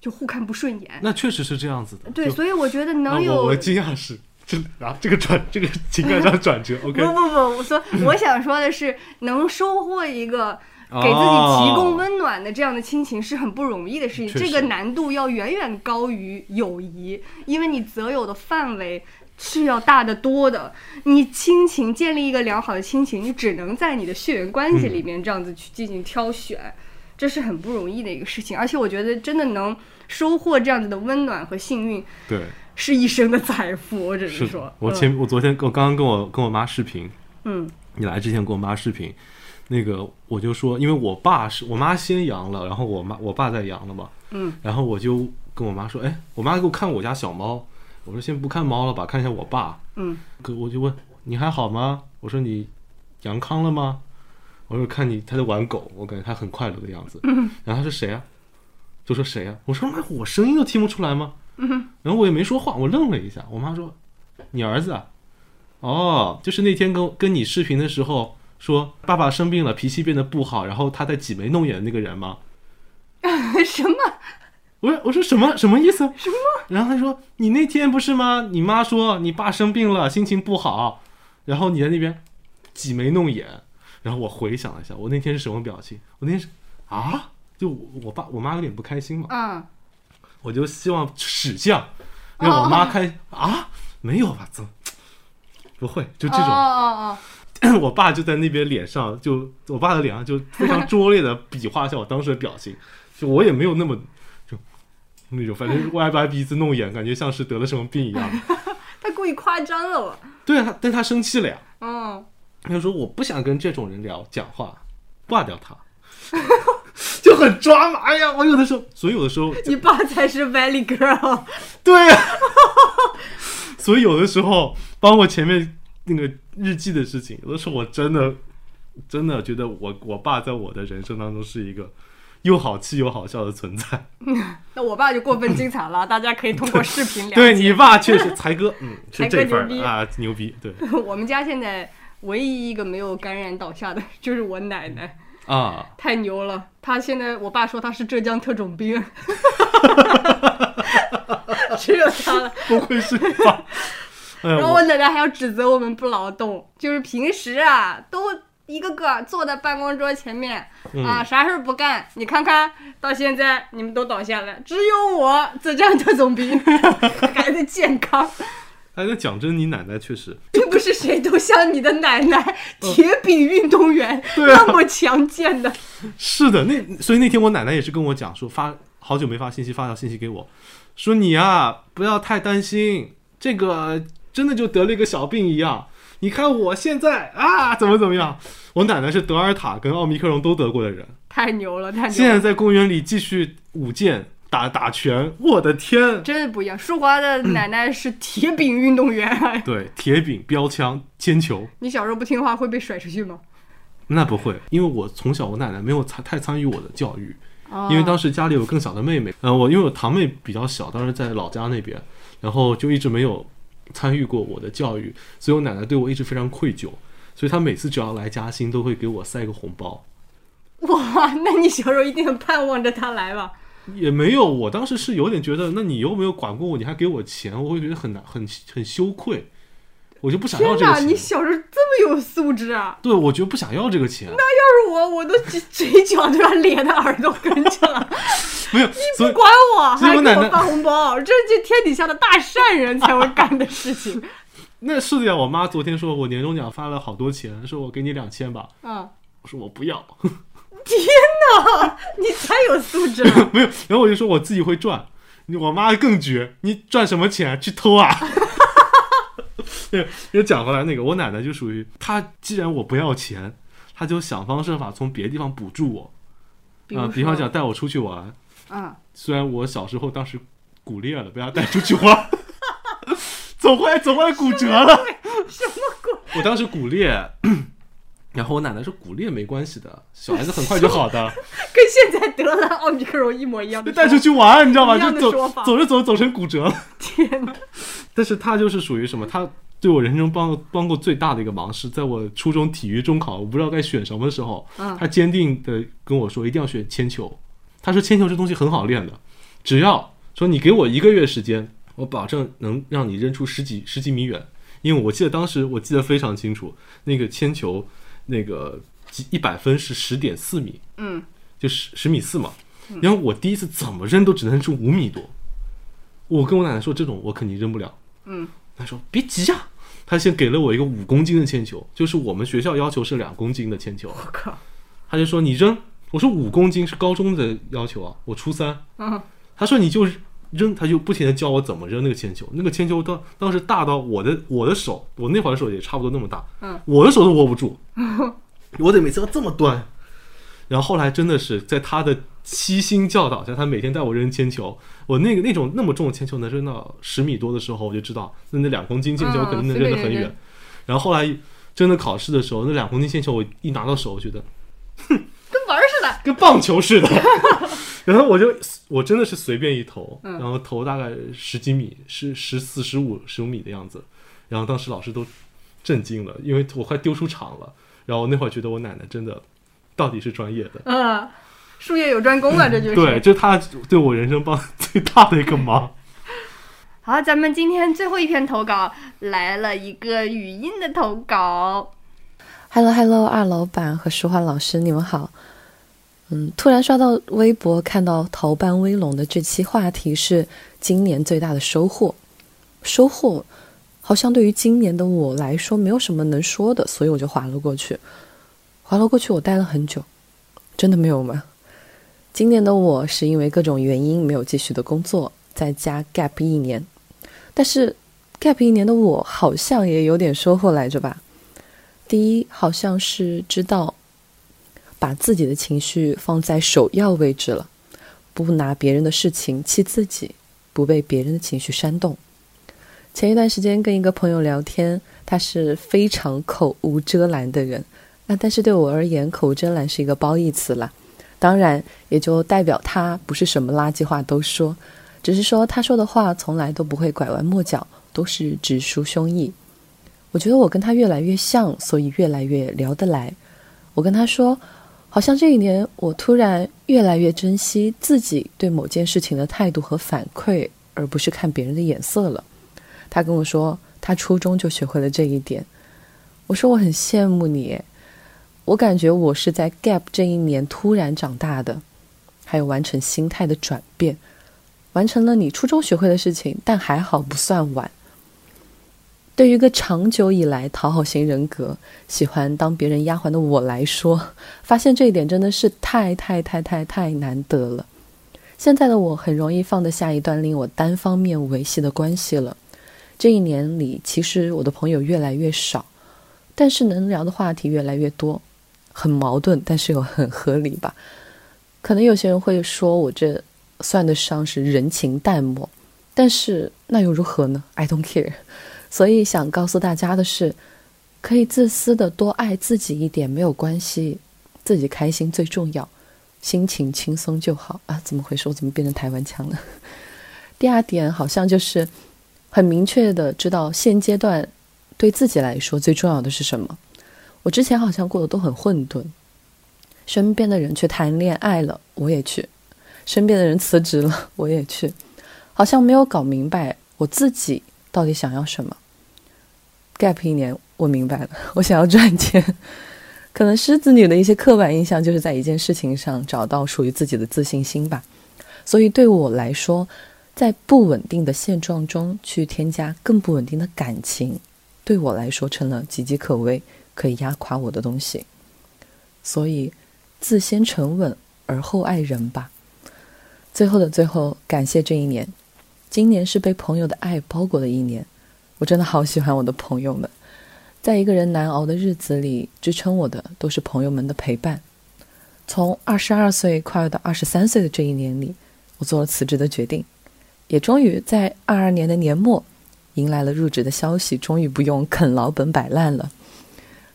就互看不顺眼。那确实是这样子的。对，所以我觉得啊能有我我惊讶是这啊这个转这个情感上转折，OK，不不不，我说我想说的是，能收获一个给自己哦提供温暖的这样的亲情是很不容易的事情，这个难度要远远高于友谊，因为你择友的范围。是要大得多的。你亲情建立一个良好的亲情，你只能在你的血缘关系里面这样子去进行挑选，这是很不容易的一个事情。而且我觉得真的能收获这样子的温暖和幸运，对，是一生的财富。我只能说，我前我昨天我刚刚跟我跟我妈视频，嗯你来之前跟我妈视频，那个我就说，因为我爸是我妈先阳了，然后我妈我爸再阳了嘛，嗯然后我就跟我妈说，哎，我妈给我看我家小猫，我说先不看猫了吧，看一下我爸，嗯可我就问你还好吗？我说你阳康了吗？我说看你他在玩狗，我感觉他很快乐的样子。嗯然后他说谁啊？就说谁啊？我说妈，我声音都听不出来吗？嗯然后我也没说话，我愣了一下。我妈说你儿子啊？哦，就是那天跟跟你视频的时候说爸爸生病了，脾气变得不好，然后他在挤眉弄眼的那个人吗？什么？我说我说什么什么意思？什么？然后他说你那天不是吗？你妈说你爸生病了，心情不好，然后你在那边挤眉弄眼。然后我回想了一下，我那天是什么表情？我那天是啊，就我我爸我妈有点不开心嘛，嗯。我就希望使将让我妈开、啊，没有吧？怎么不会就这种？哦哦哦，我爸就在那边脸上，就我爸的脸上就非常拙劣的比划一下我当时的表情，就我也没有那么就那种，反正歪歪鼻子弄眼，感觉像是得了什么病一样。他故意夸张了我。对啊，但他生气了呀，嗯，他就说我不想跟这种人聊讲话，挂掉他，就很抓马。哎呀，我有的时候，所以有的时候，你爸才是 Valley Girl。对呀、所以有的时候，包括前面那个日记的事情，有的时候我真的真的觉得我我爸在我的人生当中是一个又好气又好笑的存在。那我爸就过分精彩了，大家可以通过视频了解。对你爸确实才哥，嗯，是才哥这份牛逼啊，牛逼，对我们家现在唯一一个没有感染倒下的就是我奶奶，啊，太牛了。她现在，我爸说她是浙江特种兵，只有她了。不愧是你爸。哎呀，然后我我奶奶还要指责我们不劳动，就是平时啊都一个个坐在办公桌前面、嗯啊，啥事儿不干。你看看到现在你们都倒下了，只有我浙江特种兵 还在健康，哎，那讲真，你奶奶确实，并不是谁都像你的奶奶 铁饼运动员、那么强健的。是的，那所以那天我奶奶也是跟我讲说，发好久没发信息，发条信息给我，说你啊不要太担心，这个真的就得了一个小病一样。你看我现在啊怎么怎么样？我奶奶是德尔塔跟奥密克戎都得过的人，太牛了，太牛了！现在在公园里继续舞剑、打打拳，我的天！真的不一样。舒华的奶奶是铁饼运动员，对，铁饼、标枪、铅球，你小时候不听话会被甩出去吗？那不会，因为我从小我奶奶没有参太参与我的教育，哦因为当时家里有更小的妹妹，呃，我因为我堂妹比较小，当时在老家那边，然后就一直没有参与过我的教育，所以我奶奶对我一直非常愧疚，所以她每次只要来嘉兴都会给我塞个红包，哇，那你小时候一定很盼望着她来吧？也没有，我当时是有点觉得，那你又没有管过我，你还给我钱，我会觉得很难，很很羞愧，我就不想要这个钱你，小时候这么有素质啊！对我就不想要这个钱，那要是我，我都嘴嘴角都要咧到耳朵根去了。没有，你不管我，还给我发红包，这是天底下的大善人才会干的事情。那是的呀，我妈昨天说我年终奖发了好多钱，说我给你两千吧，嗯，我说我不要，天哪，你太有素质了。没有，然后我就说我自己会赚，你我妈更绝，你赚什么钱去偷啊？对，又讲回来那个，我奶奶就属于她，既然我不要钱，她就想方设法从别的地方补助我啊、比方讲带我出去玩，嗯，虽然我小时候当时骨裂了，被她带出去玩，走回来走回来骨折了，什么骨？我当时骨裂。然后我奶奶说骨裂没关系的，小孩子很快就好的，跟现在得了奥密克戎一模一样的带出去玩，你知道吗？就走走着走着走成骨折了。天哪！但是他就是属于什么？他对我人生帮帮过最大的一个忙是在我初中体育中考，我不知道该选什么的时候，嗯他坚定的跟我说一定要选铅球。他说铅球这东西很好练的，只要说你给我一个月时间，我保证能让你扔出十几十几米远。因为我记得当时我记得非常清楚，那个铅球那个一百分是十点四米，嗯，就十十米四嘛。然后我第一次怎么扔都只能扔出五米多。我跟我奶奶说这种我肯定扔不了。嗯，他说别急呀、他先给了我一个五公斤的铅球，就是我们学校要求是两公斤的铅球。我靠，他就说你扔，我说五公斤是高中的要求啊，我初三。嗯，他说你就扔，他就不停的教我怎么扔那个铅球。那个铅球当当时大到我的我的手，我那会儿手也差不多那么大，嗯，我的手都握不住，我得每次要这么端。然后后来真的是在他的悉心教导下，他每天带我扔铅球。我那个那种那么重的铅球能扔到十米多的时候，我就知道那那两公斤铅球嗯肯定能扔得很远。然后后来真的考试的时候，那两公斤铅球我一拿到手，我觉得哼跟玩似的。跟棒球似的。然后我就我真的是随便一投，嗯然后投大概十几米，十十四十五十五米的样子。然后当时老师都震惊了，因为我快丢出场了。然后那会儿觉得我奶奶真的到底是专业的，嗯，术业有专攻啊，这就是。对，这他对我人生帮最大的一个忙。好，咱们今天最后一篇投稿来了一个语音的投稿。Hello Hello，二老板和舒华老师，你们好。嗯，突然刷到微博，看到逃班威龙的这期话题是今年最大的收获。收获好像对于今年的我来说没有什么能说的，所以我就划了过去。划了过去，我待了很久，真的没有吗？今年的我是因为各种原因没有继续的工作，在家 gap 一年，但是 gap 一年的我好像也有点收获来着吧。第一，好像是知道把自己的情绪放在首要位置了，不拿别人的事情气自己，不被别人的情绪煽动。前一段时间跟一个朋友聊天，他是非常口无遮拦的人。那但是对我而言，口无遮拦是一个褒义词啦，当然也就代表他不是什么垃圾话都说，只是说他说的话从来都不会拐弯抹角，都是直抒胸臆。我觉得我跟他越来越像，所以越来越聊得来。我跟他说，好像这一年我突然越来越珍惜自己对某件事情的态度和反馈，而不是看别人的眼色了。他跟我说，他初中就学会了这一点。我说我很羡慕你。我感觉我是在 gap 这一年突然长大的，还有完成心态的转变，完成了你初中学会的事情，但还好不算晚。对于一个长久以来讨好型人格、喜欢当别人丫鬟的我来说，发现这一点真的是太太太太太难得了。现在的我很容易放得下一段令我单方面维系的关系了。这一年里，其实我的朋友越来越少，但是能聊的话题越来越多。很矛盾，但是又很合理吧？可能有些人会说我这算得上是人情淡漠，但是那又如何呢？I don't care。所以想告诉大家的是，可以自私的多爱自己一点没有关系，自己开心最重要，心情轻松就好啊！怎么回事？我怎么变成台湾腔了？第二点好像就是很明确的知道现阶段对自己来说最重要的是什么。我之前好像过得都很混沌，身边的人去谈恋爱了，我也去；身边的人辞职了，我也去，好像没有搞明白我自己到底想要什么。gap 一年，我明白了，我想要赚钱。可能狮子女的一些刻板印象就是在一件事情上找到属于自己的自信心吧。所以对我来说，在不稳定的现状中去添加更不稳定的感情，对我来说成了岌岌可危。可以压垮我的东西，所以自先沉稳而后爱人吧。最后的最后，感谢这一年，今年是被朋友的爱包裹的一年。我真的好喜欢我的朋友们，在一个人难熬的日子里，支撑我的都是朋友们的陪伴。从二十二岁跨越到二十三岁的这一年里，我做了辞职的决定，也终于在二二年的年末迎来了入职的消息，终于不用啃老本摆烂了。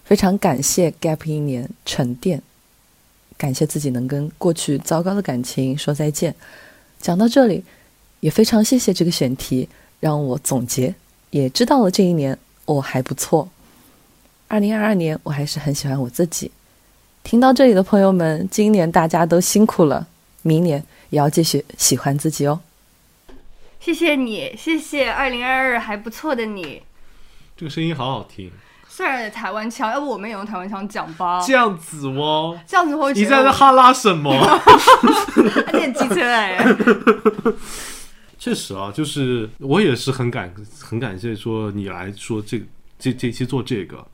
非常感谢 gap 一年沉淀，感谢自己能跟过去糟糕的感情说再见。讲到这里，也非常谢谢这个选题，让我总结，也知道了这一年我还不错。二零二二年我还是很喜欢我自己。听到这里的朋友们，今年大家都辛苦了，明年也要继续喜欢自己哦。谢谢你，谢谢二零二二还不错的你。这个声音好好听。虽然台湾腔，要不我们也用台湾腔讲吧？这样子哦，这样子会。你在这哈拉什么？练机车哎。确实啊，就是我也是很感很感谢说你来说这这这期做这个，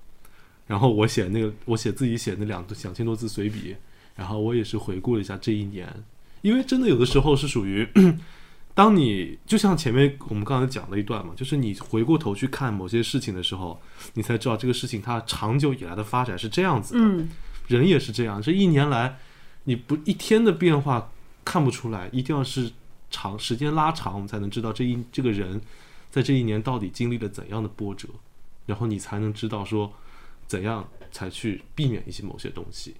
然后我写那个我写自己写那两两千多字随笔，然后我也是回顾了一下这一年，因为真的有的时候是属于。当你就像前面我们刚才讲了一段嘛，就是你回过头去看某些事情的时候，你才知道这个事情它长久以来的发展是这样子的。嗯，人也是这样，这一年来你不一天的变化看不出来，一定要是长时间拉长，我们才能知道这一这个人在这一年到底经历了怎样的波折，然后你才能知道说怎样才去避免一些某些东西。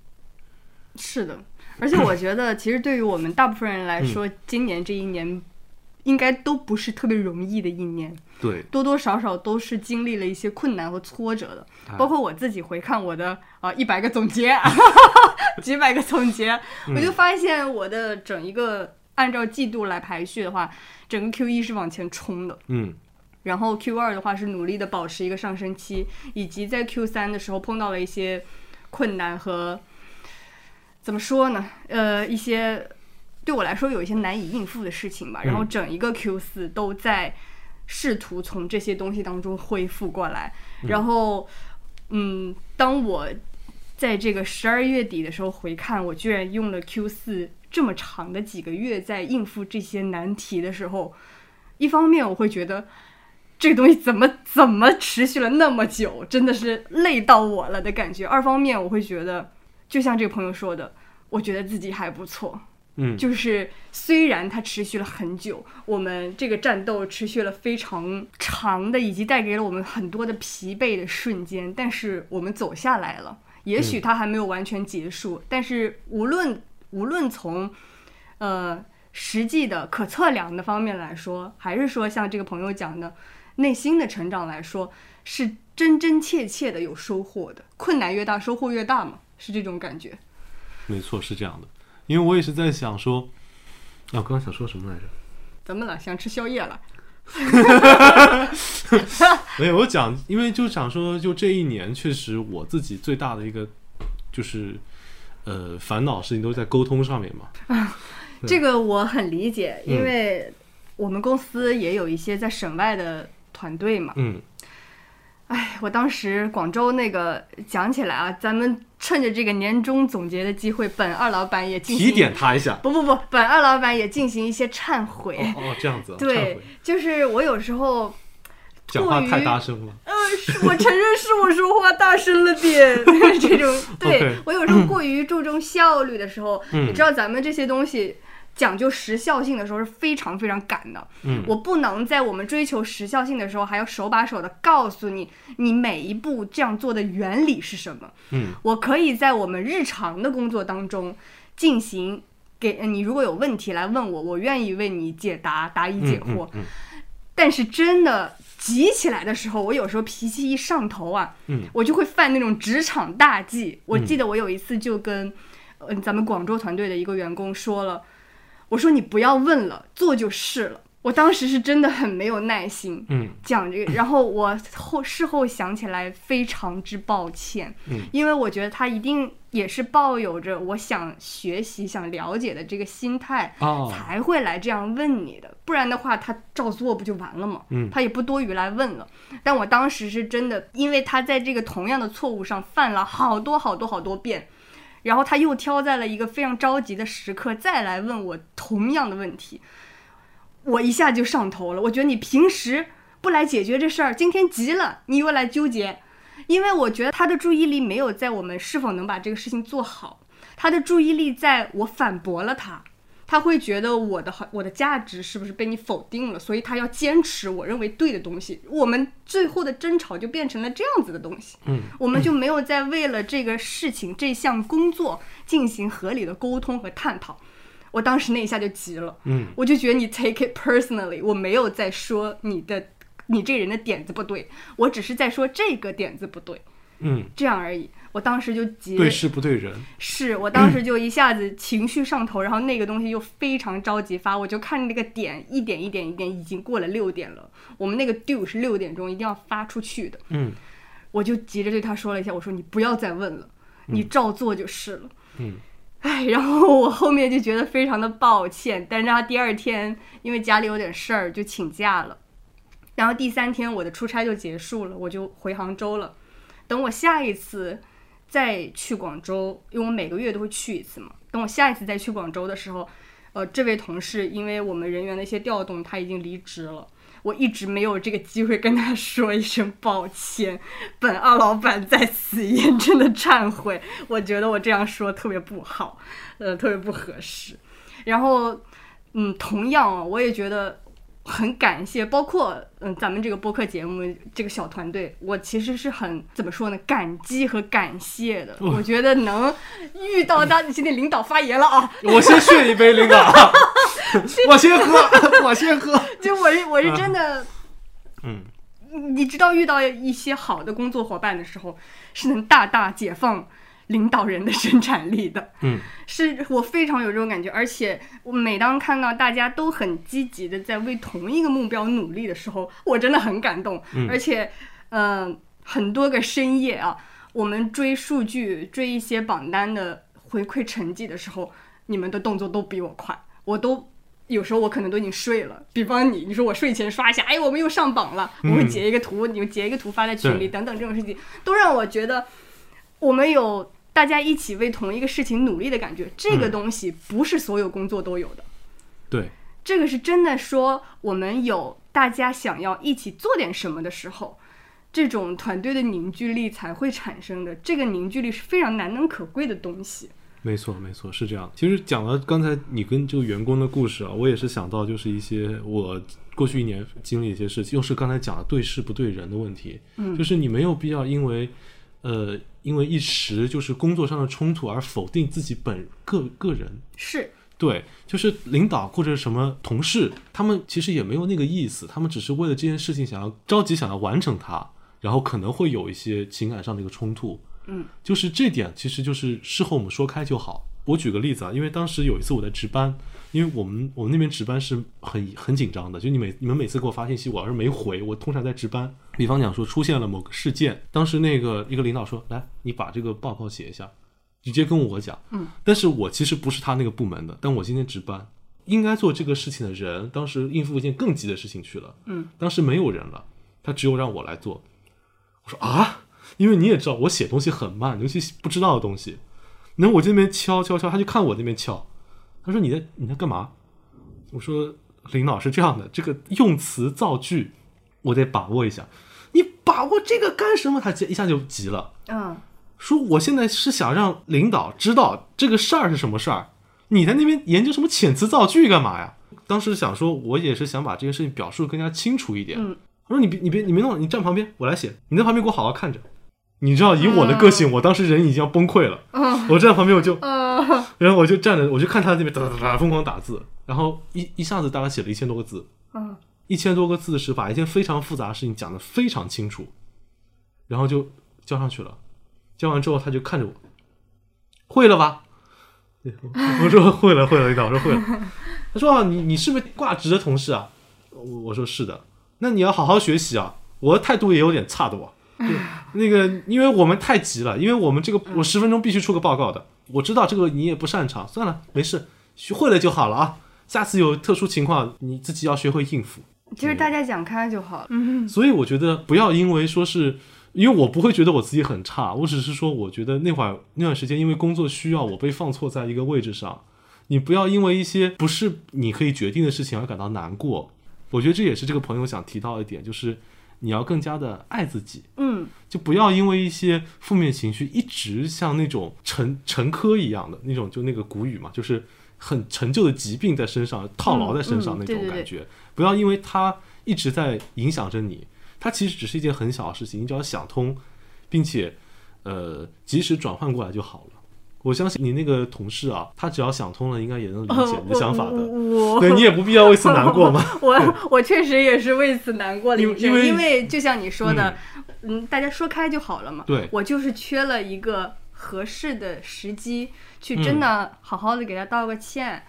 是的，而且我觉得其实对于我们大部分人来说，今年这一年。应该都不是特别容易的一年，对，多多少少都是经历了一些困难和挫折的。包括我自己回看我的啊一百个总结，几百个总结，我就发现我的整一个按照季度来排序的话，整个 Q 一是往前冲的，嗯，然后 Q 二的话是努力的保持一个上升期，以及在 Q 三的时候碰到了一些困难和怎么说呢？呃，一些。对我来说有一些难以应付的事情吧，然后整一个 Q 四都在试图从这些东西当中恢复过来。然后，嗯，当我在这个十二月底的时候回看，我居然用了 Q 四这么长的几个月在应付这些难题的时候，一方面我会觉得这个东西怎么怎么持续了那么久，真的是累到我了的感觉；二方面我会觉得，就像这个朋友说的，我觉得自己还不错。嗯，就是虽然它持续了很久，我们这个战斗持续了非常长的，以及带给了我们很多的疲惫的瞬间，但是我们走下来了。也许它还没有完全结束，但是无论无论从呃实际的可测量的方面来说，还是说像这个朋友讲的内心的成长来说，是真真切切的有收获的。困难越大，收获越大嘛，是这种感觉。没错，是这样的。因为我也是在想说，啊，我刚刚想说什么来着？怎么了？想吃宵夜了？没有，我讲，因为就想说，就这一年，确实我自己最大的一个就是呃烦恼事情都在沟通上面嘛。啊，这个我很理解，因为我们公司也有一些在省外的团队嘛。嗯。哎，我当时广州那个讲起来啊，咱们趁着这个年终总结的机会，本二老板也进行提点他一下。不不不，本二老板也进行一些忏悔。哦，这样子。对，就是我有时候讲话太大声了。呃，我承认是我说话大声了点。这种，对我有时候过于注重效率的时候，你知道咱们这些东西。讲究时效性的时候是非常非常赶的，嗯，我不能在我们追求时效性的时候，还要手把手的告诉你，你每一步这样做的原理是什么，嗯，我可以在我们日常的工作当中进行给你，如果有问题来问我，我愿意为你解答，答疑解惑，嗯，但是真的急起来的时候，我有时候脾气一上头啊，嗯，我就会犯那种职场大忌。我记得我有一次就跟，嗯，咱们广州团队的一个员工说了。我说你不要问了，做就是了。我当时是真的很没有耐心，嗯，讲这个，然后我后事后想起来非常之抱歉，嗯，因为我觉得他一定也是抱有着我想学习、想了解的这个心态，哦，才会来这样问你的。不然的话，他照做不就完了吗？嗯，他也不多余来问了。但我当时是真的，因为他在这个同样的错误上犯了好多好多好多遍。然后他又挑在了一个非常着急的时刻再来问我同样的问题，我一下就上头了。我觉得你平时不来解决这事儿，今天急了你又来纠结，因为我觉得他的注意力没有在我们是否能把这个事情做好，他的注意力在我反驳了他。他会觉得我的好，我的价值是不是被你否定了？所以他要坚持我认为对的东西。我们最后的争吵就变成了这样子的东西。嗯，我们就没有再为了这个事情、这项工作进行合理的沟通和探讨。我当时那一下就急了。嗯，我就觉得你 take it personally，我没有在说你的，你这人的点子不对，我只是在说这个点子不对。嗯，这样而已。我当时就急，对事不对人，是我当时就一下子情绪上头，然后那个东西又非常着急发，我就看那个点一点一点一点，已经过了六点了，我们那个 due 是六点钟一定要发出去的，嗯，我就急着对他说了一下，我说你不要再问了，你照做就是了，嗯，哎，然后我后面就觉得非常的抱歉，但是他第二天因为家里有点事儿就请假了，然后第三天我的出差就结束了，我就回杭州了，等我下一次。再去广州，因为我每个月都会去一次嘛。等我下一次再去广州的时候，呃，这位同事因为我们人员的一些调动，他已经离职了。我一直没有这个机会跟他说一声抱歉，本二老板在此严正的忏悔。我觉得我这样说特别不好，呃，特别不合适。然后，嗯，同样，我也觉得。很感谢，包括嗯，咱们这个播客节目这个小团队，我其实是很怎么说呢？感激和感谢的。我觉得能遇到他，今天领导发言了啊！我先炫一杯，领导，我先喝，我先喝。就我是我是真的，嗯，你知道遇到一些好的工作伙伴的时候，是能大大解放。领导人的生产力的，嗯，是我非常有这种感觉，而且我每当看到大家都很积极的在为同一个目标努力的时候，我真的很感动。嗯，而且，嗯，很多个深夜啊，我们追数据、追一些榜单的回馈成绩的时候，你们的动作都比我快，我都有时候我可能都已经睡了。比方你，你说我睡前刷一下，哎，我们又上榜了，我会截一个图，你截一个图发在群里，等等这种事情，都让我觉得我们有大家一起为同一个事情努力的感觉。这个嗯东西不是所有工作都有的。对，这个是真的说，我们有大家想要一起做点什么的时候，这种团队的凝聚力才会产生的。这个凝聚力是非常难能可贵的东西。没错，没错，是这样。其实讲了刚才你跟这个员工的故事啊，我也是想到就是一些我过去一年经历一些事情，又是刚才讲的对事不对人的问题。嗯就是你没有必要因为呃因为一时就是工作上的冲突而否定自己本个个人。是，对，就是领导或者什么同事，他们其实也没有那个意思，他们只是为了这件事情想要着急想要完成它，然后可能会有一些情感上的一个冲突。嗯，就是这点，其实就是事后我们说开就好。我举个例子啊，因为当时有一次我在值班，因为我们我们那边值班是很很紧张的，就你每你们每次给我发信息，我要是没回，我通常在值班。比方讲说出现了某个事件，当时那个一个领导说，来，你把这个报告写一下，直接跟我讲。嗯，但是我其实不是他那个部门的，但我今天值班，应该做这个事情的人，当时应付一件更急的事情去了。嗯，当时没有人了，他只有让我来做。我说啊，因为你也知道我写东西很慢，尤其不知道的东西。然后我这边敲敲敲，他就看我那边敲，他说你在你在干嘛？我说领导是这样的，这个用词造句我得把握一下。你把握这个干什么？他一下就急了。嗯，说我现在是想让领导知道这个事儿是什么事儿，你在那边研究什么遣词造句干嘛呀？当时想说，我也是想把这件事情表述得更加清楚一点。嗯我说你别你别你别弄，你站旁边，我来写，你在旁边给我好好看着。你知道，以我的个性，我当时人已经要崩溃了。嗯我站在旁边，我就，呃，然后我就站着，我就看他那边哒哒哒哒疯狂打字，然后一一下子大概写了一千多个字。嗯，一千多个字是把一件非常复杂的事情讲得非常清楚，然后就交上去了。交完之后，他就看着我，会了吧？我说会了，会了，领导我说会了。他说啊，你你是不是挂职的同事啊？我我说是的。那你要好好学习啊，我的态度也有点差的我。对那个，因为我们太急了，因为我们这个我十分钟必须出个报告的。我知道这个你也不擅长，算了，没事，学会了就好了啊。下次有特殊情况，你自己要学会应付。其实大家讲开就好了。嗯所以我觉得不要因为说是，因为我不会觉得我自己很差，我只是说我觉得那会儿那段时间因为工作需要，我被放错在一个位置上。你不要因为一些不是你可以决定的事情而感到难过。我觉得这也是这个朋友想提到一点，就是你要更加的爱自己，嗯就不要因为一些负面情绪一直像那种沉沉疴一样的那种，就那个古语嘛，就是很陈旧的疾病在身上套牢在身上那嗯嗯对对对种感觉。不要因为它一直在影响着你，它其实只是一件很小的事情，你只要想通，并且呃及时转换过来就好了。我相信你那个同事啊，他只要想通了，应该也能理解你的想法的。我对你也不必要为此难过嘛。我我确实也是为此难过了一阵，因为因为就像你说的，嗯，大家说开就好了嘛。对我就是缺了一个合适的时机，去嗯真的好好的给他道个歉。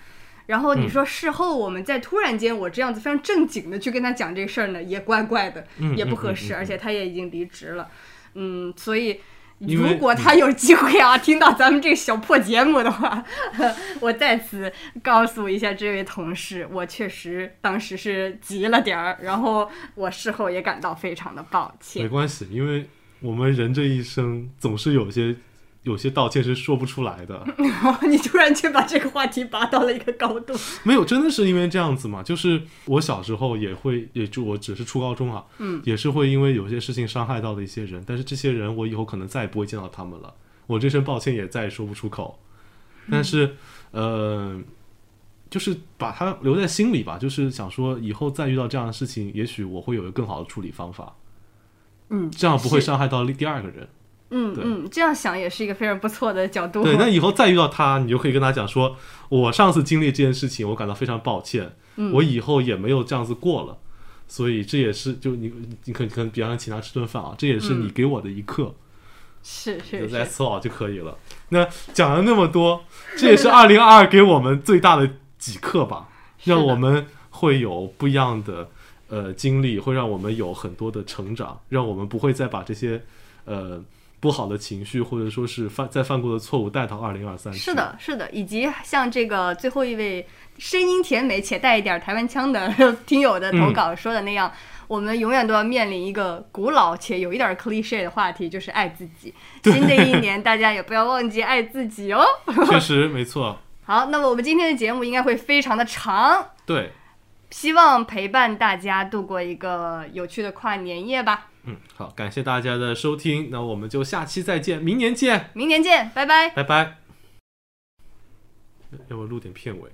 然后你嗯说事后我们再突然间我这样子非常正经的去跟他讲这个事儿呢，也怪怪的，嗯也不合适，而且他也已经离职了，嗯，所以。如果他有机会啊，听到咱们这个小破节目的话，我在此告诉一下这位同事，我确实当时是急了点儿，然后我事后也感到非常的抱歉没。关系，因为我们人这一生总是有些有些道歉是说不出来的。你突然间把这个话题拔到了一个高度，没有，真的是因为这样子嘛？就是我小时候也会，也就我只是初高中啊，嗯，也是会因为有些事情伤害到的一些人，但是这些人我以后可能再也不会见到他们了，我这声抱歉也再也说不出口。但是，呃，就是把它留在心里吧，就是想说以后再遇到这样的事情，也许我会有一个更好的处理方法，嗯，这样不会伤害到第二个人。对嗯嗯，这样想也是一个非常不错的角度。对，那以后再遇到他，你就可以跟他讲说，我上次经历这件事情，我感到非常抱歉，嗯。我以后也没有这样子过了，所以这也是就你你可可能比方请他吃顿饭啊，这也是你嗯。给我的一课，是是是，that's all 就可以了。那讲了那么多，这也是二零二二给我们最大的几课吧，让我们会有不一样的呃经历，会让我们有很多的成长，让我们不会再把这些呃不好的情绪，或者说是犯再犯过的错误带到二零二三。是的，是的，以及像这个最后一位声音甜美且带一点台湾腔的 听友的投稿说的那样，我们永远都要面临一个古老且有一点 cliche 的话题，就是爱自己。新的一年，大家也不要忘记爱自己哦。确实没错。好，那么我们今天的节目应该会非常的长，对，希望陪伴大家度过一个有趣的跨年夜吧。嗯，好，感谢大家的收听，那我们就下期再见，明年见，明年见，拜拜。拜拜。要不录点片尾？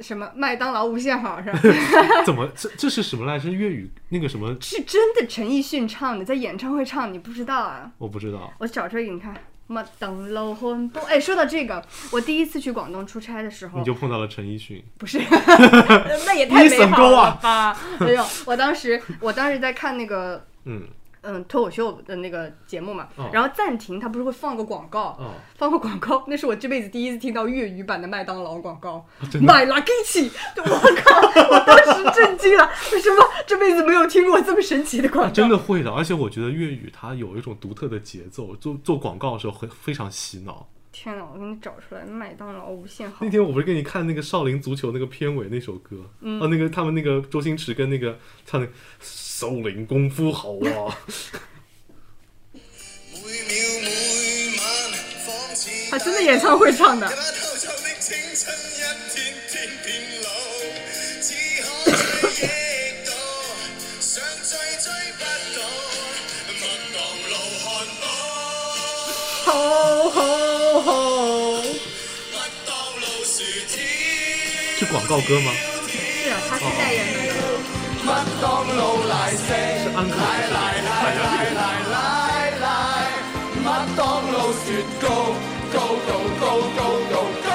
什么麦当劳无限好是吧？怎么这这是什么来着？粤语那个什么？是真的陈奕迅唱的，在演唱会唱，你不知道啊？我不知道。我找出来给你看。麦当劳汉堡。哎，说到这个，我第一次去广东出差的时候，你就碰到了陈奕迅。不是，那也太美好了啊吧！没有，我当时我当时在看那个嗯嗯脱口秀的那个节目嘛，哦然后暂停，它不是会放个广告，哦，放个广告，那是我这辈子第一次听到粤语版的麦当劳广告，真的买 Lucky 起，我靠，我当时震惊了，为什么这辈子没有听过这么神奇的广告？啊真的会的，而且我觉得粤语它有一种独特的节奏，做做广告的时候会非常洗脑。天哪，我给你找出来，麦当劳无限好那。天我不是给你看那个少林足球那个片尾那首歌，嗯哦，那个他们那个周星驰跟那个唱的少林功夫好啊，每秒每晚仿似他真的演唱会唱的一，把是廣告歌吗？是啊，他是代言的。麥當勞奶昔，是安可来来来来来来，麦当劳雪糕，高高高高高。